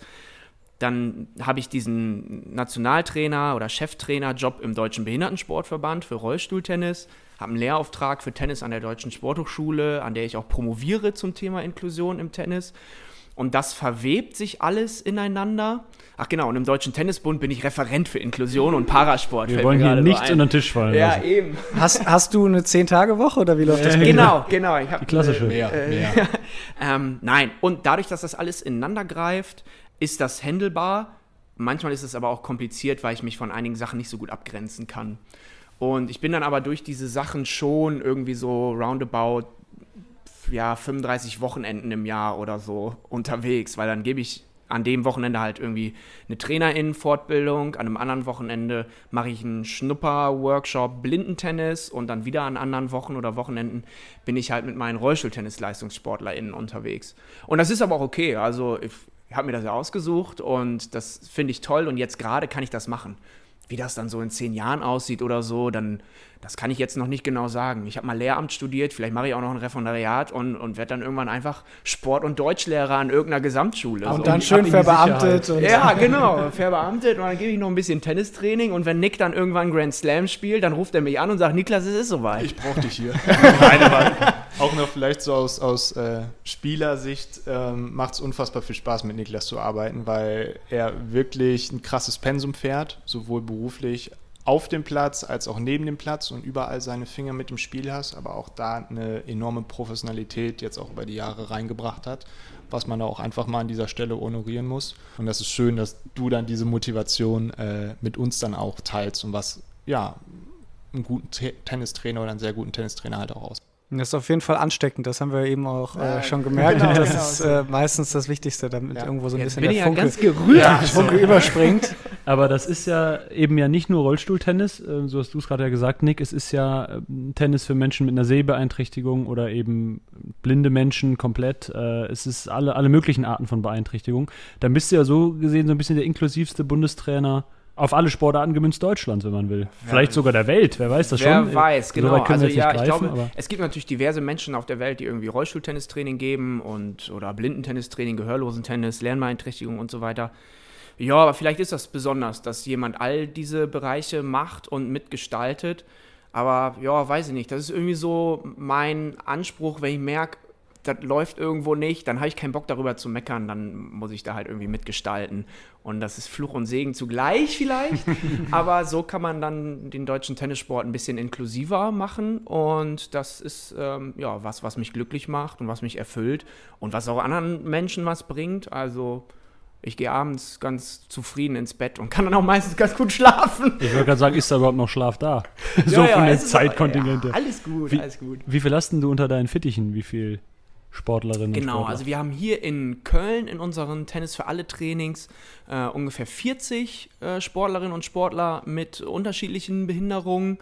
Dann habe ich diesen Nationaltrainer oder Cheftrainer-Job im Deutschen Behindertensportverband für Rollstuhltennis, habe einen Lehrauftrag für Tennis an der Deutschen Sporthochschule, an der ich auch promoviere zum Thema Inklusion im Tennis. Und das verwebt sich alles ineinander. Ach genau, und im Deutschen Tennisbund bin ich Referent für Inklusion und Parasport. Wir wollen hier nichts unter den Tisch fallen Ja, lassen. eben. Hast, hast du eine Zehn-Tage-Woche oder wie läuft das? Äh, genau, genau. Ich hab, Die klassische. Äh, mehr, [LAUGHS] mehr. ähm, nein, und dadurch, dass das alles ineinander greift, ist das handelbar. Manchmal ist es aber auch kompliziert, weil ich mich von einigen Sachen nicht so gut abgrenzen kann. Und ich bin dann aber durch diese Sachen schon irgendwie so roundabout ja, 35 Wochenenden im Jahr oder so unterwegs, weil dann gebe ich an dem Wochenende halt irgendwie eine Trainerinnenfortbildung, an einem anderen Wochenende mache ich einen Schnupper-Workshop Blindentennis und dann wieder an anderen Wochen oder Wochenenden bin ich halt mit meinen Rollstuhltennis-LeistungssportlerInnen unterwegs. Und das ist aber auch okay, also ich habe mir das ja ausgesucht und das finde ich toll und jetzt gerade kann ich das machen. Wie das dann so in zehn Jahren aussieht oder so, dann das kann ich jetzt noch nicht genau sagen. Ich habe mal Lehramt studiert, vielleicht mache ich auch noch ein Referendariat und, und werde dann irgendwann einfach Sport- und Deutschlehrer an irgendeiner Gesamtschule. Und so. dann schön verbeamtet. Und ja, genau, verbeamtet und dann gebe ich noch ein bisschen Tennistraining und wenn Nick dann irgendwann Grand Slam spielt, dann ruft er mich an und sagt, Niklas, es ist soweit. Ich brauche dich hier. [LAUGHS] Nein, aber auch noch vielleicht so aus, aus äh, Spielersicht ähm, macht es unfassbar viel Spaß, mit Niklas zu arbeiten, weil er wirklich ein krasses Pensum fährt, sowohl beruflich auf dem Platz als auch neben dem Platz und überall seine Finger mit im Spiel hast, aber auch da eine enorme Professionalität jetzt auch über die Jahre reingebracht hat, was man da auch einfach mal an dieser Stelle honorieren muss. Und das ist schön, dass du dann diese Motivation äh, mit uns dann auch teilst und was ja einen guten Te Tennistrainer oder einen sehr guten Tennistrainer halt auch aus. Das ist auf jeden Fall ansteckend, das haben wir eben auch äh, schon gemerkt. genau, und das genau. ist äh, meistens das Wichtigste, damit Ja. irgendwo so ein Jetzt bisschen bin der ich ja Funke, ganz gerührt. [LAUGHS] ja, Funke überspringt. Aber das ist ja eben ja nicht nur Rollstuhltennis, äh, so hast du es gerade ja gesagt, Nick. Es ist ja ähm, Tennis für Menschen mit einer Sehbeeinträchtigung oder eben blinde Menschen komplett. Äh, es ist alle, alle möglichen Arten von Beeinträchtigung. Dann bist du ja so gesehen so ein bisschen der inklusivste Bundestrainer auf alle Sportarten gemünzt Deutschlands, wenn man will. Vielleicht sogar der Welt, wer weiß das Wer schon. weiß, So genau. Also ja, ich greifen, glaube, es gibt natürlich diverse Menschen auf der Welt, die irgendwie Rollstuhltennistraining geben und oder Blindentennistraining, Gehörlosentennis, Lernbeeinträchtigung und so weiter. Ja, aber vielleicht ist das besonders, dass jemand all diese Bereiche macht und mitgestaltet. Aber ja, weiß ich nicht. Das ist irgendwie so mein Anspruch, wenn ich merke, das läuft irgendwo nicht, dann habe ich keinen Bock darüber zu meckern, dann muss ich da halt irgendwie mitgestalten. Und das ist Fluch und Segen zugleich vielleicht, [LAUGHS] aber so kann man dann den deutschen Tennissport ein bisschen inklusiver machen und das ist ähm, ja was, was mich glücklich macht und was mich erfüllt und was auch anderen Menschen was bringt. Also ich gehe abends ganz zufrieden ins Bett und kann dann auch meistens ganz gut schlafen. Ich wollte gerade sagen, ist da überhaupt noch Schlaf da? [LAUGHS] so Ja, ja, von aber- Zeitkontingente. Ja, alles gut, Wie- alles gut. Wie viel hast denn du unter deinen Fittichen? Wie viel Sportlerinnen Genau, und Sportler? also wir haben hier in Köln in unseren Tennis für alle Trainings äh, ungefähr 40 äh, Sportlerinnen und Sportler mit unterschiedlichen Behinderungen,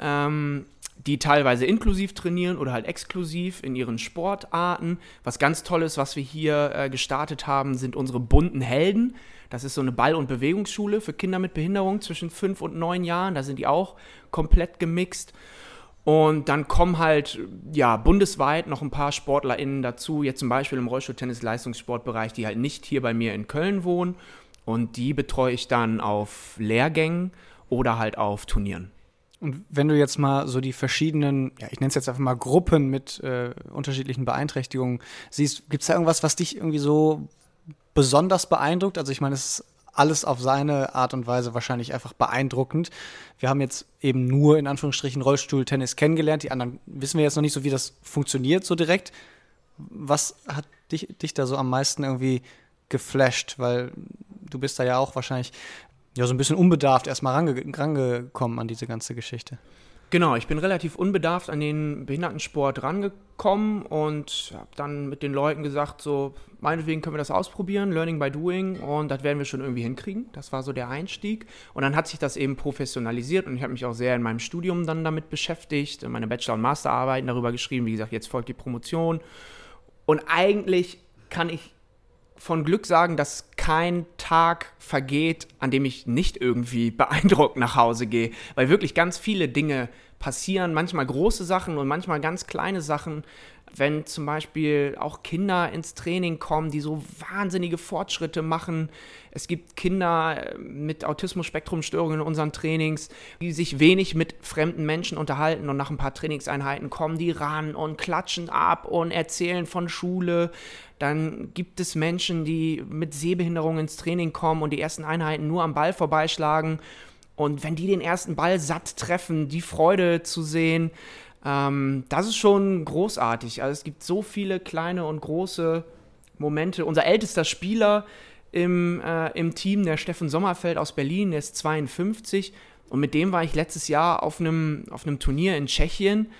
ähm, die teilweise inklusiv trainieren oder halt exklusiv in ihren Sportarten. Was ganz toll ist, was wir hier äh, gestartet haben, sind unsere bunten Helden. Das ist so eine Ball- und Bewegungsschule für Kinder mit Behinderung zwischen 5 und 9 Jahren. Da sind die auch komplett gemixt. Und dann kommen halt, ja, bundesweit noch ein paar SportlerInnen dazu, jetzt zum Beispiel im Rollstuhl-Tennis-Leistungssportbereich, die halt nicht hier bei mir in Köln wohnen. Und die betreue ich dann auf Lehrgängen oder halt auf Turnieren. Und wenn du jetzt mal so die verschiedenen, ja, ich nenne es jetzt einfach mal Gruppen mit äh, unterschiedlichen Beeinträchtigungen siehst, gibt es da irgendwas, was dich irgendwie so besonders beeindruckt? Also ich meine, es ist alles auf seine Art und Weise wahrscheinlich einfach beeindruckend. Wir haben jetzt eben nur in Anführungsstrichen Rollstuhl-Tennis kennengelernt. Die anderen wissen wir jetzt noch nicht so, wie das funktioniert so direkt. Was hat dich, dich da so am meisten irgendwie geflasht? Weil du bist da ja auch wahrscheinlich ja so ein bisschen unbedarft erstmal range rangekommen an diese ganze Geschichte. Genau, ich bin relativ unbedarft an den Behindertensport rangekommen und habe dann mit den Leuten gesagt, so, meinetwegen können wir das ausprobieren, Learning by Doing und das werden wir schon irgendwie hinkriegen. Das war so der Einstieg und dann hat sich das eben professionalisiert und ich habe mich auch sehr in meinem Studium dann damit beschäftigt, meine Bachelor- und Masterarbeiten darüber geschrieben, wie gesagt, jetzt folgt die Promotion und eigentlich kann ich von Glück sagen, dass kein Tag vergeht, an dem ich nicht irgendwie [LAUGHS] beeindruckt nach Hause gehe, weil wirklich ganz viele Dinge passieren, manchmal große Sachen und manchmal ganz kleine Sachen, wenn zum Beispiel auch Kinder ins Training kommen, die so wahnsinnige Fortschritte machen. Es gibt Kinder äh, mit Autismus-Spektrum-Störungen in unseren Trainings, die sich wenig mit fremden Menschen unterhalten und nach ein paar Trainingseinheiten kommen die ran und klatschen ab und erzählen von Schule. Dann gibt es Menschen, die mit Sehbehinderung ins Training kommen und die ersten Einheiten nur am Ball vorbeischlagen. Und wenn die den ersten Ball satt treffen, die Freude zu sehen, ähm, das ist schon großartig. Also es gibt so viele kleine und große Momente. Unser ältester Spieler im, äh, im Team, der Steffen Sommerfeld aus Berlin, der ist 52. Und mit dem war ich letztes Jahr auf einem, auf einem Turnier in Tschechien.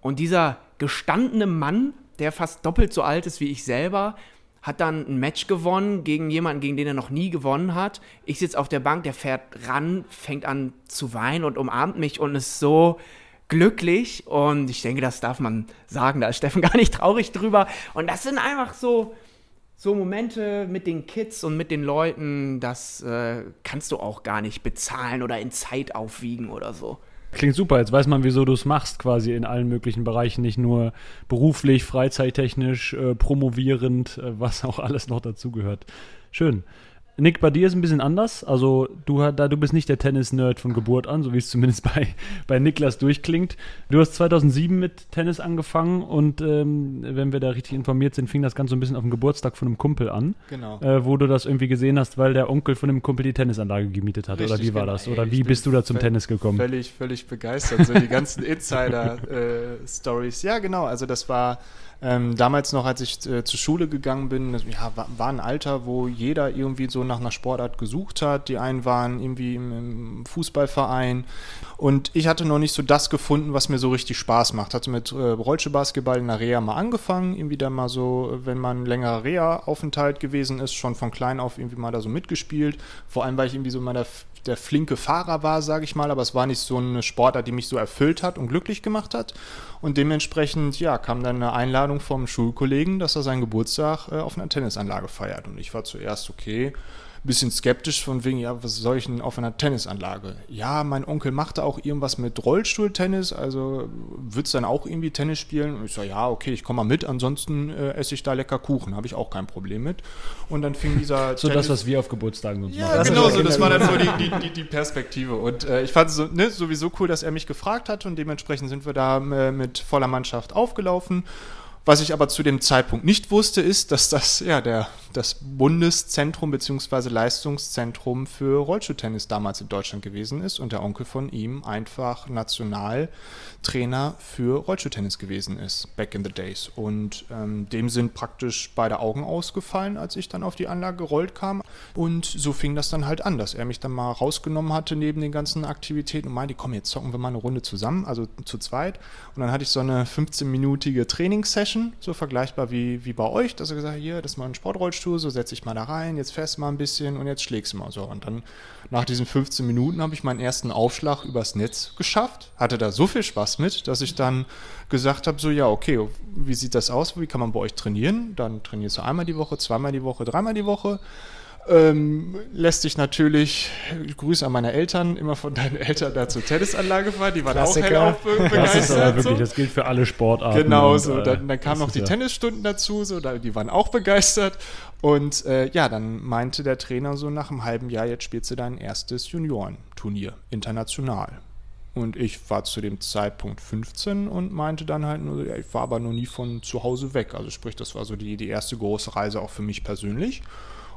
Und dieser gestandene Mann, der fast doppelt so alt ist wie ich selber, hat dann ein Match gewonnen gegen jemanden, gegen den er noch nie gewonnen hat. Ich sitze auf der Bank, der fährt ran, fängt an zu weinen und umarmt mich und ist so glücklich. Und ich denke, das darf man sagen, da ist Steffen [LAUGHS] gar nicht traurig drüber. Und das sind einfach so, so Momente mit den Kids und mit den Leuten, das äh, kannst du auch gar nicht bezahlen oder in Zeit aufwiegen oder so. Klingt super, jetzt weiß man, wieso du es machst, quasi in allen möglichen Bereichen, nicht nur beruflich, freizeittechnisch, äh, promovierend, äh, was auch alles noch dazugehört. Schön. Nick, bei dir ist ein bisschen anders. Also du, da, du bist nicht der Tennis-Nerd von Geburt an, so wie es zumindest bei, [LAUGHS] bei Niklas durchklingt. Du hast 2007 mit Tennis angefangen und ähm, wenn wir da richtig informiert sind, fing das Ganze so ein bisschen auf dem Geburtstag von einem Kumpel an. Genau. Äh, wo du das irgendwie gesehen hast, weil der Onkel von dem Kumpel die Tennisanlage gemietet hat. Richtig, oder wie war genau. das? Oder Ey, wie bist du da zum Tennis gekommen? Völlig, völlig begeistert. So die ganzen Insider-Stories. [LAUGHS] ja, genau. Also das war ähm, damals noch, als ich äh, zur Schule gegangen bin, das, ja, war, war ein Alter, wo jeder irgendwie so nach einer Sportart gesucht hat. Die einen waren irgendwie im, im Fußballverein. Und ich hatte noch nicht so das gefunden, was mir so richtig Spaß macht. Hatte mit äh, Rollstuhlbasketball in der Reha mal angefangen. Irgendwie dann mal so, wenn man längerer Reha-Aufenthalt gewesen ist, schon von klein auf irgendwie mal da so mitgespielt. Vor allem, weil ich irgendwie so mal der, der flinke Fahrer war, sage ich mal. Aber es war nicht so eine Sportart, die mich so erfüllt hat und glücklich gemacht hat. Und dementsprechend, ja, kam dann eine Einladung vom Schulkollegen, dass er seinen Geburtstag äh, auf einer Tennisanlage feiert. Und ich war zuerst okay bisschen skeptisch von wegen, ja, was soll ich denn auf einer Tennisanlage? Ja, mein Onkel machte auch irgendwas mit Rollstuhltennis, also wird's dann auch irgendwie Tennis spielen? Und ich so, ja, okay, ich komme mal mit, ansonsten äh, esse ich da lecker Kuchen, habe ich auch kein Problem mit. Und dann fing dieser [LAUGHS] So das, was wir auf Geburtstagen sonst ja, machen. Das genau ja so. Das war dann so die, die, die, [LAUGHS] die Perspektive. Und äh, ich fand es so, ne, sowieso cool, dass er mich gefragt hat und dementsprechend sind wir da äh, mit voller Mannschaft aufgelaufen. Was ich aber zu dem Zeitpunkt nicht wusste, ist, dass das ja der, das Bundeszentrum bzw. Leistungszentrum für Rollstuhltennis damals in Deutschland gewesen ist und der Onkel von ihm einfach Nationaltrainer für Rollstuhltennis gewesen ist, back in the days. Und ähm, dem sind praktisch beide Augen ausgefallen, als ich dann auf die Anlage gerollt kam. Und so fing das dann halt an, dass er mich dann mal rausgenommen hatte neben den ganzen Aktivitäten und meinte, komm, jetzt zocken wir mal eine Runde zusammen, also zu zweit. Und dann hatte ich so eine 15-minütige Trainingssession, so vergleichbar wie, wie bei euch, dass er gesagt hat, hier, das ist mal ein Sportrollstuhl, so setze ich mal da rein, jetzt du mal ein bisschen und jetzt schlägst du mal so. Und dann nach diesen 15 Minuten habe ich meinen ersten Aufschlag übers Netz geschafft, hatte da so viel Spaß mit, dass ich dann gesagt habe, so ja, okay, wie sieht das aus, wie kann man bei euch trainieren? Dann trainierst du einmal die Woche, zweimal die Woche, dreimal die Woche. Ähm, lässt sich natürlich, Grüße an meine Eltern, immer von deinen Eltern da zur Tennisanlage fahren, die waren Klassiker. auch hellauf be Das begeistert. ist aber wirklich, so. das gilt für alle Sportarten. Genau so. äh, Dann, dann kamen noch die ja- Tennisstunden dazu, so, die waren auch begeistert. Und äh, ja, dann meinte der Trainer so nach einem halben Jahr, jetzt spielst du dein erstes Juniorenturnier, international. Und ich war zu dem Zeitpunkt 15 und meinte dann halt nur, ja, ich war aber noch nie von zu Hause weg. Also sprich, das war so die, die erste große Reise auch für mich persönlich.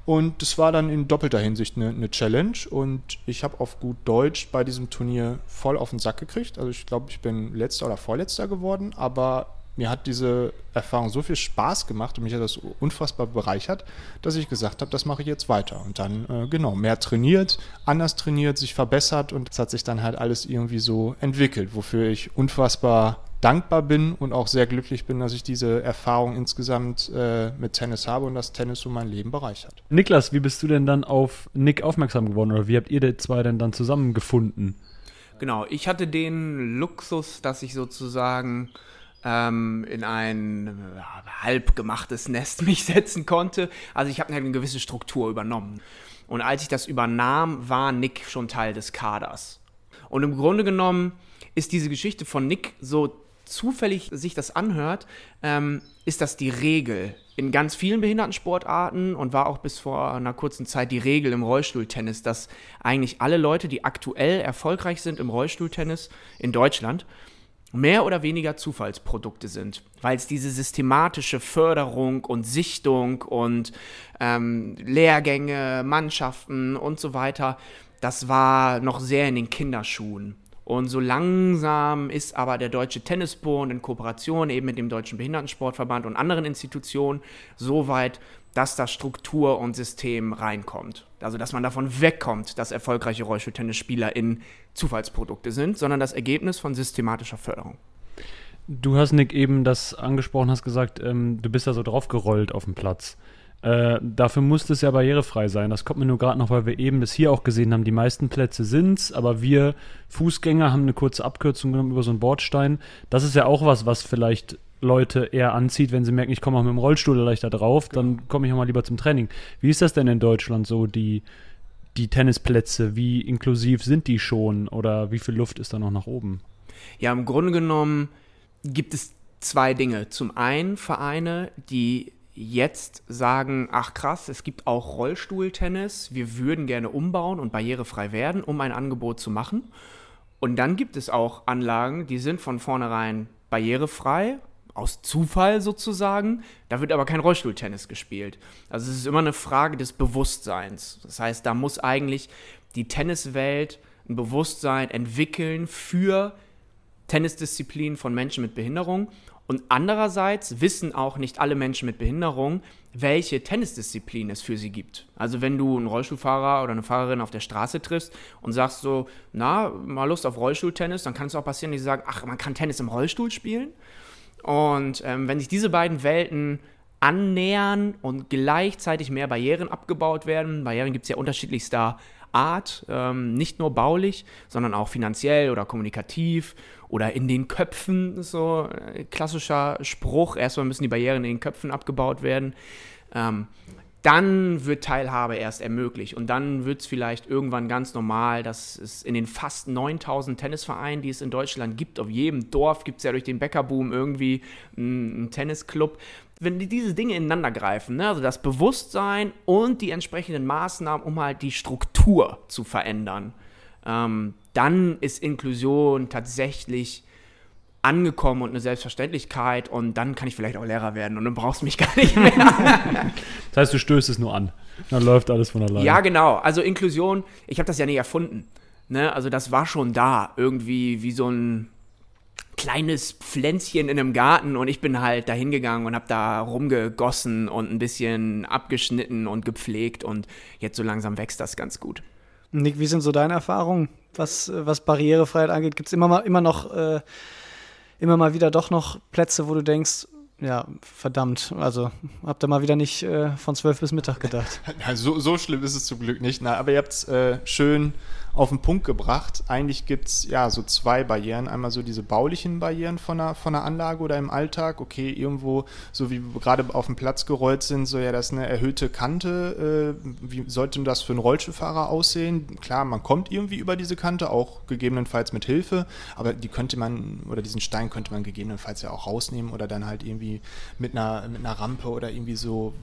Und das war dann in doppelter Hinsicht eine, eine Challenge. Und ich habe auf gut Deutsch bei diesem Turnier voll auf den Sack gekriegt. Also ich glaube, ich bin letzter oder vorletzter geworden. Aber mir hat diese Erfahrung so viel Spaß gemacht und mich hat das unfassbar bereichert, dass ich gesagt habe, das mache ich jetzt weiter. Und dann, äh, genau, mehr trainiert, anders trainiert, sich verbessert und es hat sich dann halt alles irgendwie so entwickelt, wofür ich unfassbar dankbar bin und auch sehr glücklich bin, dass ich diese Erfahrung insgesamt äh, mit Tennis habe und das Tennis so mein Leben bereichert. Niklas, wie bist du denn dann auf Nick aufmerksam geworden oder wie habt ihr die zwei denn dann zusammengefunden? Genau, ich hatte den Luxus, dass ich sozusagen ähm, in ein äh, halb gemachtes Nest [LAUGHS] mich setzen konnte. Also ich habe eine gewisse Struktur übernommen. Und als ich das übernahm, war Nick schon Teil des Kaders. Und im Grunde genommen ist diese Geschichte von Nick so zufällig sich das anhört, ähm, ist das die Regel in ganz vielen Behindertensportarten und war auch bis vor einer kurzen Zeit die Regel im Rollstuhltennis, dass eigentlich alle Leute, die aktuell erfolgreich sind im Rollstuhltennis in Deutschland, mehr oder weniger Zufallsprodukte sind, weil es diese systematische Förderung und Sichtung und ähm, Lehrgänge, Mannschaften und so weiter, das war noch sehr in den Kinderschuhen. Und so langsam ist aber der Deutsche Tennisbund in Kooperation eben mit dem Deutschen Behindertensportverband und anderen Institutionen so weit, dass da Struktur und System reinkommt. Also dass man davon wegkommt, dass erfolgreiche Rollstuhltennisspieler in Zufallsprodukte sind, sondern das Ergebnis von systematischer Förderung. Du hast, Nick, eben das angesprochen, hast gesagt, ähm, du bist da so draufgerollt auf dem Platz. Äh, dafür muss es ja barrierefrei sein. Das kommt mir nur gerade noch, weil wir eben das hier auch gesehen haben. Die meisten Plätze sind es, aber wir Fußgänger haben eine kurze Abkürzung genommen über so einen Bordstein. Das ist ja auch was, was vielleicht Leute eher anzieht, wenn sie merken, ich komme auch mit dem Rollstuhl leichter drauf, genau. dann komme ich auch mal lieber zum Training. Wie ist das denn in Deutschland so, die, die Tennisplätze? Wie inklusiv sind die schon oder wie viel Luft ist da noch nach oben? Ja, im Grunde genommen gibt es zwei Dinge. Zum einen Vereine, die jetzt sagen, ach krass, es gibt auch Rollstuhltennis, wir würden gerne umbauen und barrierefrei werden, um ein Angebot zu machen. Und dann gibt es auch Anlagen, die sind von vornherein barrierefrei, aus Zufall sozusagen. Da wird aber kein Rollstuhltennis gespielt. Also es ist immer eine Frage des Bewusstseins. Das heißt, da muss eigentlich die Tenniswelt ein Bewusstsein entwickeln für Tennisdisziplinen von Menschen mit Behinderung und andererseits wissen auch nicht alle Menschen mit Behinderung, welche Tennisdisziplin es für sie gibt. Also wenn du einen Rollstuhlfahrer oder eine Fahrerin auf der Straße triffst und sagst so, na, mal Lust auf Rollstuhltennis, dann kann es auch passieren, dass sie sagen, ach, man kann Tennis im Rollstuhl spielen. Und ähm, wenn sich diese beiden Welten annähern und gleichzeitig mehr Barrieren abgebaut werden, Barrieren gibt es ja unterschiedlichster Art, ähm, nicht nur baulich, sondern auch finanziell oder kommunikativ oder in den Köpfen, so äh, klassischer Spruch, erstmal müssen die Barrieren in den Köpfen abgebaut werden. Ähm, dann wird Teilhabe erst ermöglicht und dann wird es vielleicht irgendwann ganz normal, dass es in den fast 9000 Tennisvereinen, die es in Deutschland gibt, auf jedem Dorf gibt es ja durch den Bäckerboom irgendwie einen Tennisclub, wenn die diese Dinge ineinander greifen, ne, also das Bewusstsein und die entsprechenden Maßnahmen, um halt die Struktur zu verändern, ähm, dann ist Inklusion tatsächlich angekommen und eine Selbstverständlichkeit und dann kann ich vielleicht auch Lehrer werden und dann brauchst du mich [LAUGHS] gar nicht mehr. das heißt, du stößt es nur an. Dann läuft alles von alleine. Ja, genau. Also Inklusion, ich habe das ja nicht erfunden. Ne? Also das war schon da, irgendwie wie so ein kleines Pflänzchen in einem Garten und ich bin halt da hingegangen und habe da rumgegossen und ein bisschen abgeschnitten und gepflegt und jetzt so langsam wächst das ganz gut. Nick, wie sind so deine Erfahrungen, was, was Barrierefreiheit angeht? Gibt es immer, mal, immer noch, äh, immer mal wieder doch noch Plätze, wo du denkst, ja, verdammt. Also habt ihr mal wieder nicht äh, von zwölf bis Mittag gedacht. [LAUGHS] So, so schlimm ist es zum Glück nicht. Na, aber ihr habt es äh, schön auf den Punkt gebracht. Eigentlich gibt es ja so zwei Barrieren. Einmal so diese baulichen Barrieren von einer, von einer Anlage oder im Alltag. Okay, irgendwo, so wie wir gerade auf dem Platz gerollt sind, so ja, das ist eine erhöhte Kante. Äh, wie sollte das für einen Rollstuhlfahrer aussehen? Klar, man kommt irgendwie über diese Kante, auch gegebenenfalls mit Hilfe, aber die könnte man, oder diesen Stein könnte man gegebenenfalls ja auch rausnehmen oder dann halt irgendwie mit einer, mit einer Rampe oder irgendwie so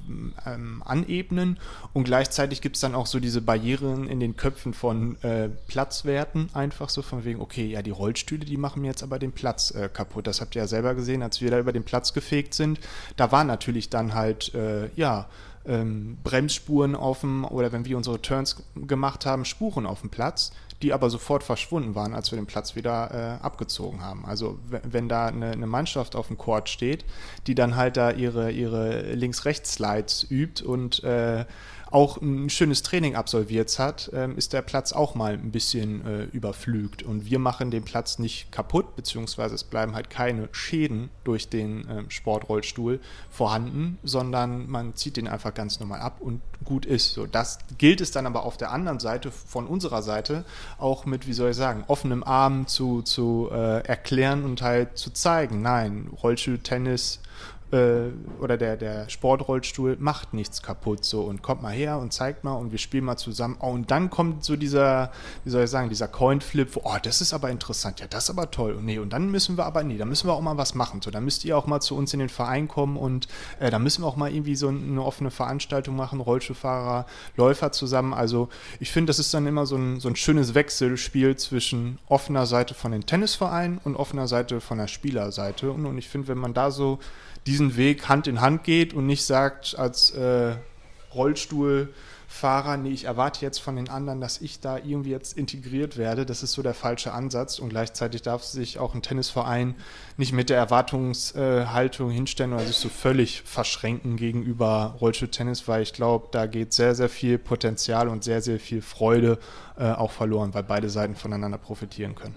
ähm, anebnen. Und gleichzeitig gibt es dann auch so diese Barrieren in den Köpfen von äh, Platzwerten einfach so von wegen, okay, ja, die Rollstühle, die machen mir jetzt aber den Platz äh, kaputt. Das habt ihr ja selber gesehen, als wir da über den Platz gefegt sind. Da waren natürlich dann halt, äh, ja, ähm, Bremsspuren auf dem, oder wenn wir unsere Turns gemacht haben, Spuren auf dem Platz, die aber sofort verschwunden waren, als wir den Platz wieder äh, abgezogen haben. Also wenn da eine, eine, Mannschaft auf dem Court steht, die dann halt da ihre, ihre Links-Rechts-Slides übt und äh, auch ein schönes Training absolviert hat, ähm, ist der Platz auch mal ein bisschen äh, überflügt. Und wir machen den Platz nicht kaputt, beziehungsweise es bleiben halt keine Schäden durch den ähm, Sportrollstuhl vorhanden, sondern man zieht den einfach ganz normal ab und gut ist. So, das gilt es dann aber auf der anderen Seite, von unserer Seite, auch mit, wie soll ich sagen, offenem Arm zu, zu äh, erklären und halt zu zeigen. Nein, Rollstuhl, Tennis, äh, oder der, der Sportrollstuhl macht nichts kaputt so und kommt mal her und zeigt mal und wir spielen mal zusammen. Oh, und dann kommt so dieser, wie soll ich sagen, dieser Coinflip, wo, oh, das ist aber interessant, ja, das ist aber toll. Und nee, und dann müssen wir aber, nee, da müssen wir auch mal was machen. So, dann müsst ihr auch mal zu uns in den Verein kommen und äh, da müssen wir auch mal irgendwie so eine offene Veranstaltung machen, Rollstuhlfahrer, Läufer zusammen. Also ich finde, das ist dann immer so ein, so ein schönes Wechselspiel zwischen offener Seite von den Tennisvereinen und offener Seite von der Spielerseite. Und, und ich finde, wenn man da so diesen Weg Hand in Hand geht und nicht sagt als äh, Rollstuhlfahrer, nee, ich erwarte jetzt von den anderen, dass ich da irgendwie jetzt integriert werde. Das ist so der falsche Ansatz und gleichzeitig darf sich auch ein Tennisverein nicht mit der Erwartungshaltung hinstellen oder sich so völlig verschränken gegenüber Rollstuhltennis, weil ich glaube, da geht sehr, sehr viel Potenzial und sehr, sehr viel Freude äh, auch verloren, weil beide Seiten voneinander profitieren können.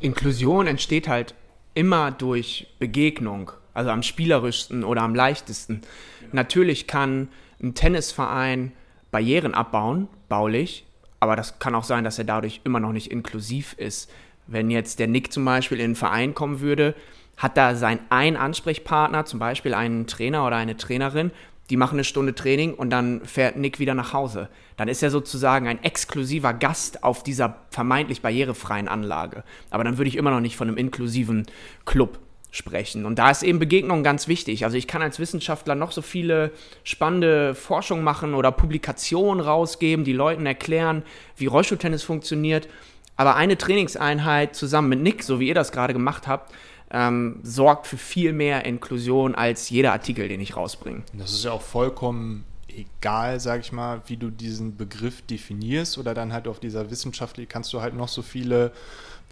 Inklusion entsteht halt immer durch Begegnung also am spielerischsten oder am leichtesten. Natürlich kann ein Tennisverein Barrieren abbauen, baulich, aber das kann auch sein, dass er dadurch immer noch nicht inklusiv ist. Wenn jetzt der Nick zum Beispiel in einen Verein kommen würde, hat da sein ein Ansprechpartner, zum Beispiel einen Trainer oder eine Trainerin, die machen eine Stunde Training und dann fährt Nick wieder nach Hause. Dann ist er sozusagen ein exklusiver Gast auf dieser vermeintlich barrierefreien Anlage. Aber dann würde ich immer noch nicht von einem inklusiven Club sprechen. Und da ist eben Begegnung ganz wichtig. Also ich kann als Wissenschaftler noch so viele spannende Forschung machen oder Publikationen rausgeben, die Leuten erklären, wie Rollstuhltennis funktioniert. Aber eine Trainingseinheit zusammen mit Nick, so wie ihr das gerade gemacht habt, ähm, sorgt für viel mehr Inklusion als jeder Artikel, den ich rausbringe. Das ist ja auch vollkommen egal, sag ich mal, wie du diesen Begriff definierst oder dann halt auf dieser wissenschaftlich kannst du halt noch so viele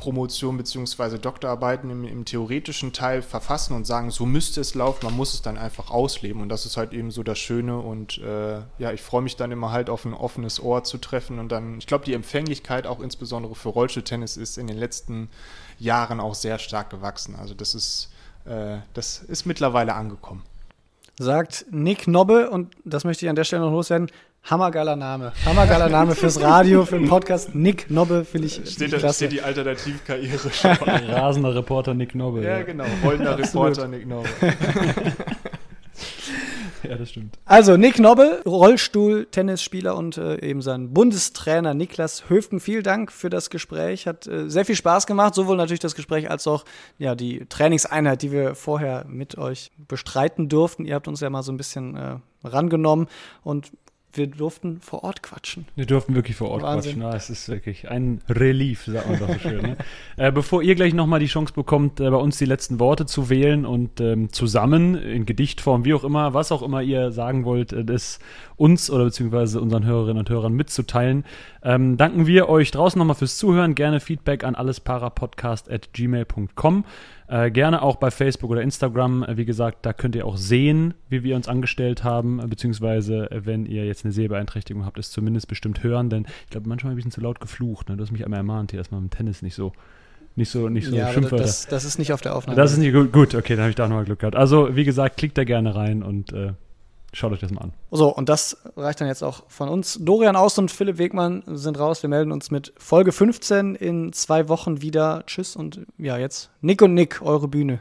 Promotion bzw. Doktorarbeiten im, im, theoretischen Teil verfassen und sagen, so müsste es laufen, man muss es dann einfach ausleben und das ist halt eben so das Schöne und äh, ja, ich freue mich dann immer halt auf ein offenes Ohr zu treffen und dann, ich glaube, die Empfänglichkeit auch insbesondere für Rollstuhltennis ist in den letzten Jahren auch sehr stark gewachsen. Also das ist, äh, das ist mittlerweile angekommen. Sagt Nick Nobbe und das möchte ich an der Stelle noch loswerden, Hammergeiler Name. Hammergeiler Name fürs Radio, für den Podcast. Nick Nobbe finde ich. Steht da steht die Alternativkarriere schon. [LAUGHS] Rasender Reporter Nick Nobbe. Ja, ja. genau. Rollender Reporter Nick Nobbe. [LAUGHS] ja, das stimmt. Also, Nick Nobbe, Rollstuhl-Tennisspieler und äh, eben sein Bundestrainer Niklas Höfgen. Vielen Dank für das Gespräch. Hat äh, sehr viel Spaß gemacht. Sowohl natürlich das Gespräch als auch ja, die Trainingseinheit, die wir vorher mit euch bestreiten durften. Ihr habt uns ja mal so ein bisschen äh, rangenommen und wir durften vor Ort quatschen. Wir durften wirklich vor Ort Wahnsinn. quatschen. Ja, es ist wirklich ein Relief, sagt man doch so schön. Ne? [LAUGHS] äh, bevor ihr gleich nochmal die Chance bekommt, äh, bei uns die letzten Worte zu wählen und ähm, zusammen in Gedichtform, wie auch immer, was auch immer ihr sagen wollt, äh, das uns oder beziehungsweise unseren Hörerinnen und Hörern mitzuteilen, ähm, danken wir euch draußen nochmal fürs Zuhören. Gerne Feedback an allesparapodcast.gmail.com. Äh, gerne auch bei Facebook oder Instagram. Äh, wie gesagt, da könnt ihr auch sehen, wie wir uns angestellt haben, äh, beziehungsweise äh, wenn ihr jetzt eine Sehbeeinträchtigung habt, es zumindest bestimmt hören, denn ich glaube, manchmal ein bisschen zu laut geflucht. Ne? Du hast mich einmal ermahnt, hier erstmal im Tennis nicht so nicht so, nicht so ja, Das, das, ist nicht auf der Aufnahme. Das ist nicht gut. Gut, okay, dann habe ich da nochmal Glück gehabt. Also, wie gesagt, klickt da gerne rein und äh, Schaut euch das mal an. So, und das reicht dann jetzt auch von uns. Dorian Aus und Philipp Wegmann sind raus. Wir melden uns mit Folge 15 in zwei Wochen wieder. Tschüss und ja, jetzt Nick und Nick, eure Bühne.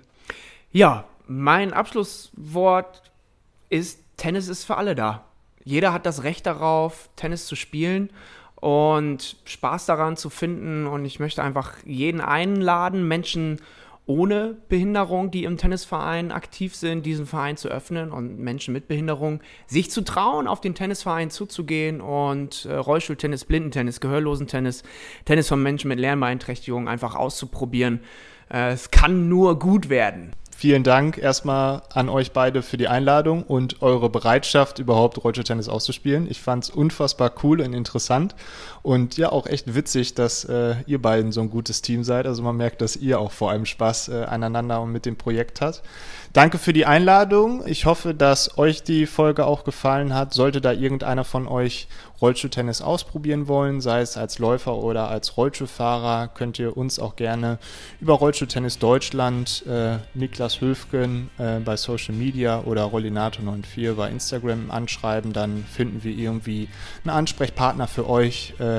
Ja, mein Abschlusswort ist, Tennis ist für alle da. Jeder hat das Recht darauf, Tennis zu spielen und Spaß daran zu finden. Und ich möchte einfach jeden einladen, Menschen ohne Behinderung, die im Tennisverein aktiv sind, diesen Verein zu öffnen und Menschen mit Behinderung sich zu trauen, auf den Tennisverein zuzugehen und äh, Rollstuhltennis, Blindentennis, Gehörlosentennis, Tennis von Menschen mit Lernbeeinträchtigungen einfach auszuprobieren. Äh, es kann nur gut werden. Vielen Dank erstmal an euch beide für die Einladung und eure Bereitschaft, überhaupt Rollstuhltennis auszuspielen. Ich fand es unfassbar cool und interessant und ja auch echt witzig, dass äh, ihr beiden so ein gutes Team seid. Also man merkt, dass ihr auch vor allem Spaß äh, aneinander und mit dem Projekt habt. Danke für die Einladung. Ich hoffe, dass euch die Folge auch gefallen hat. Sollte da irgendeiner von euch Rollstuhltennis ausprobieren wollen, sei es als Läufer oder als Rollstuhlfahrer, könnt ihr uns auch gerne über Rollstuhltennis Deutschland, äh, Niklas Höfgen äh, bei Social Media oder Rollinato94 bei Instagram anschreiben. Dann finden wir irgendwie einen Ansprechpartner für euch. Äh,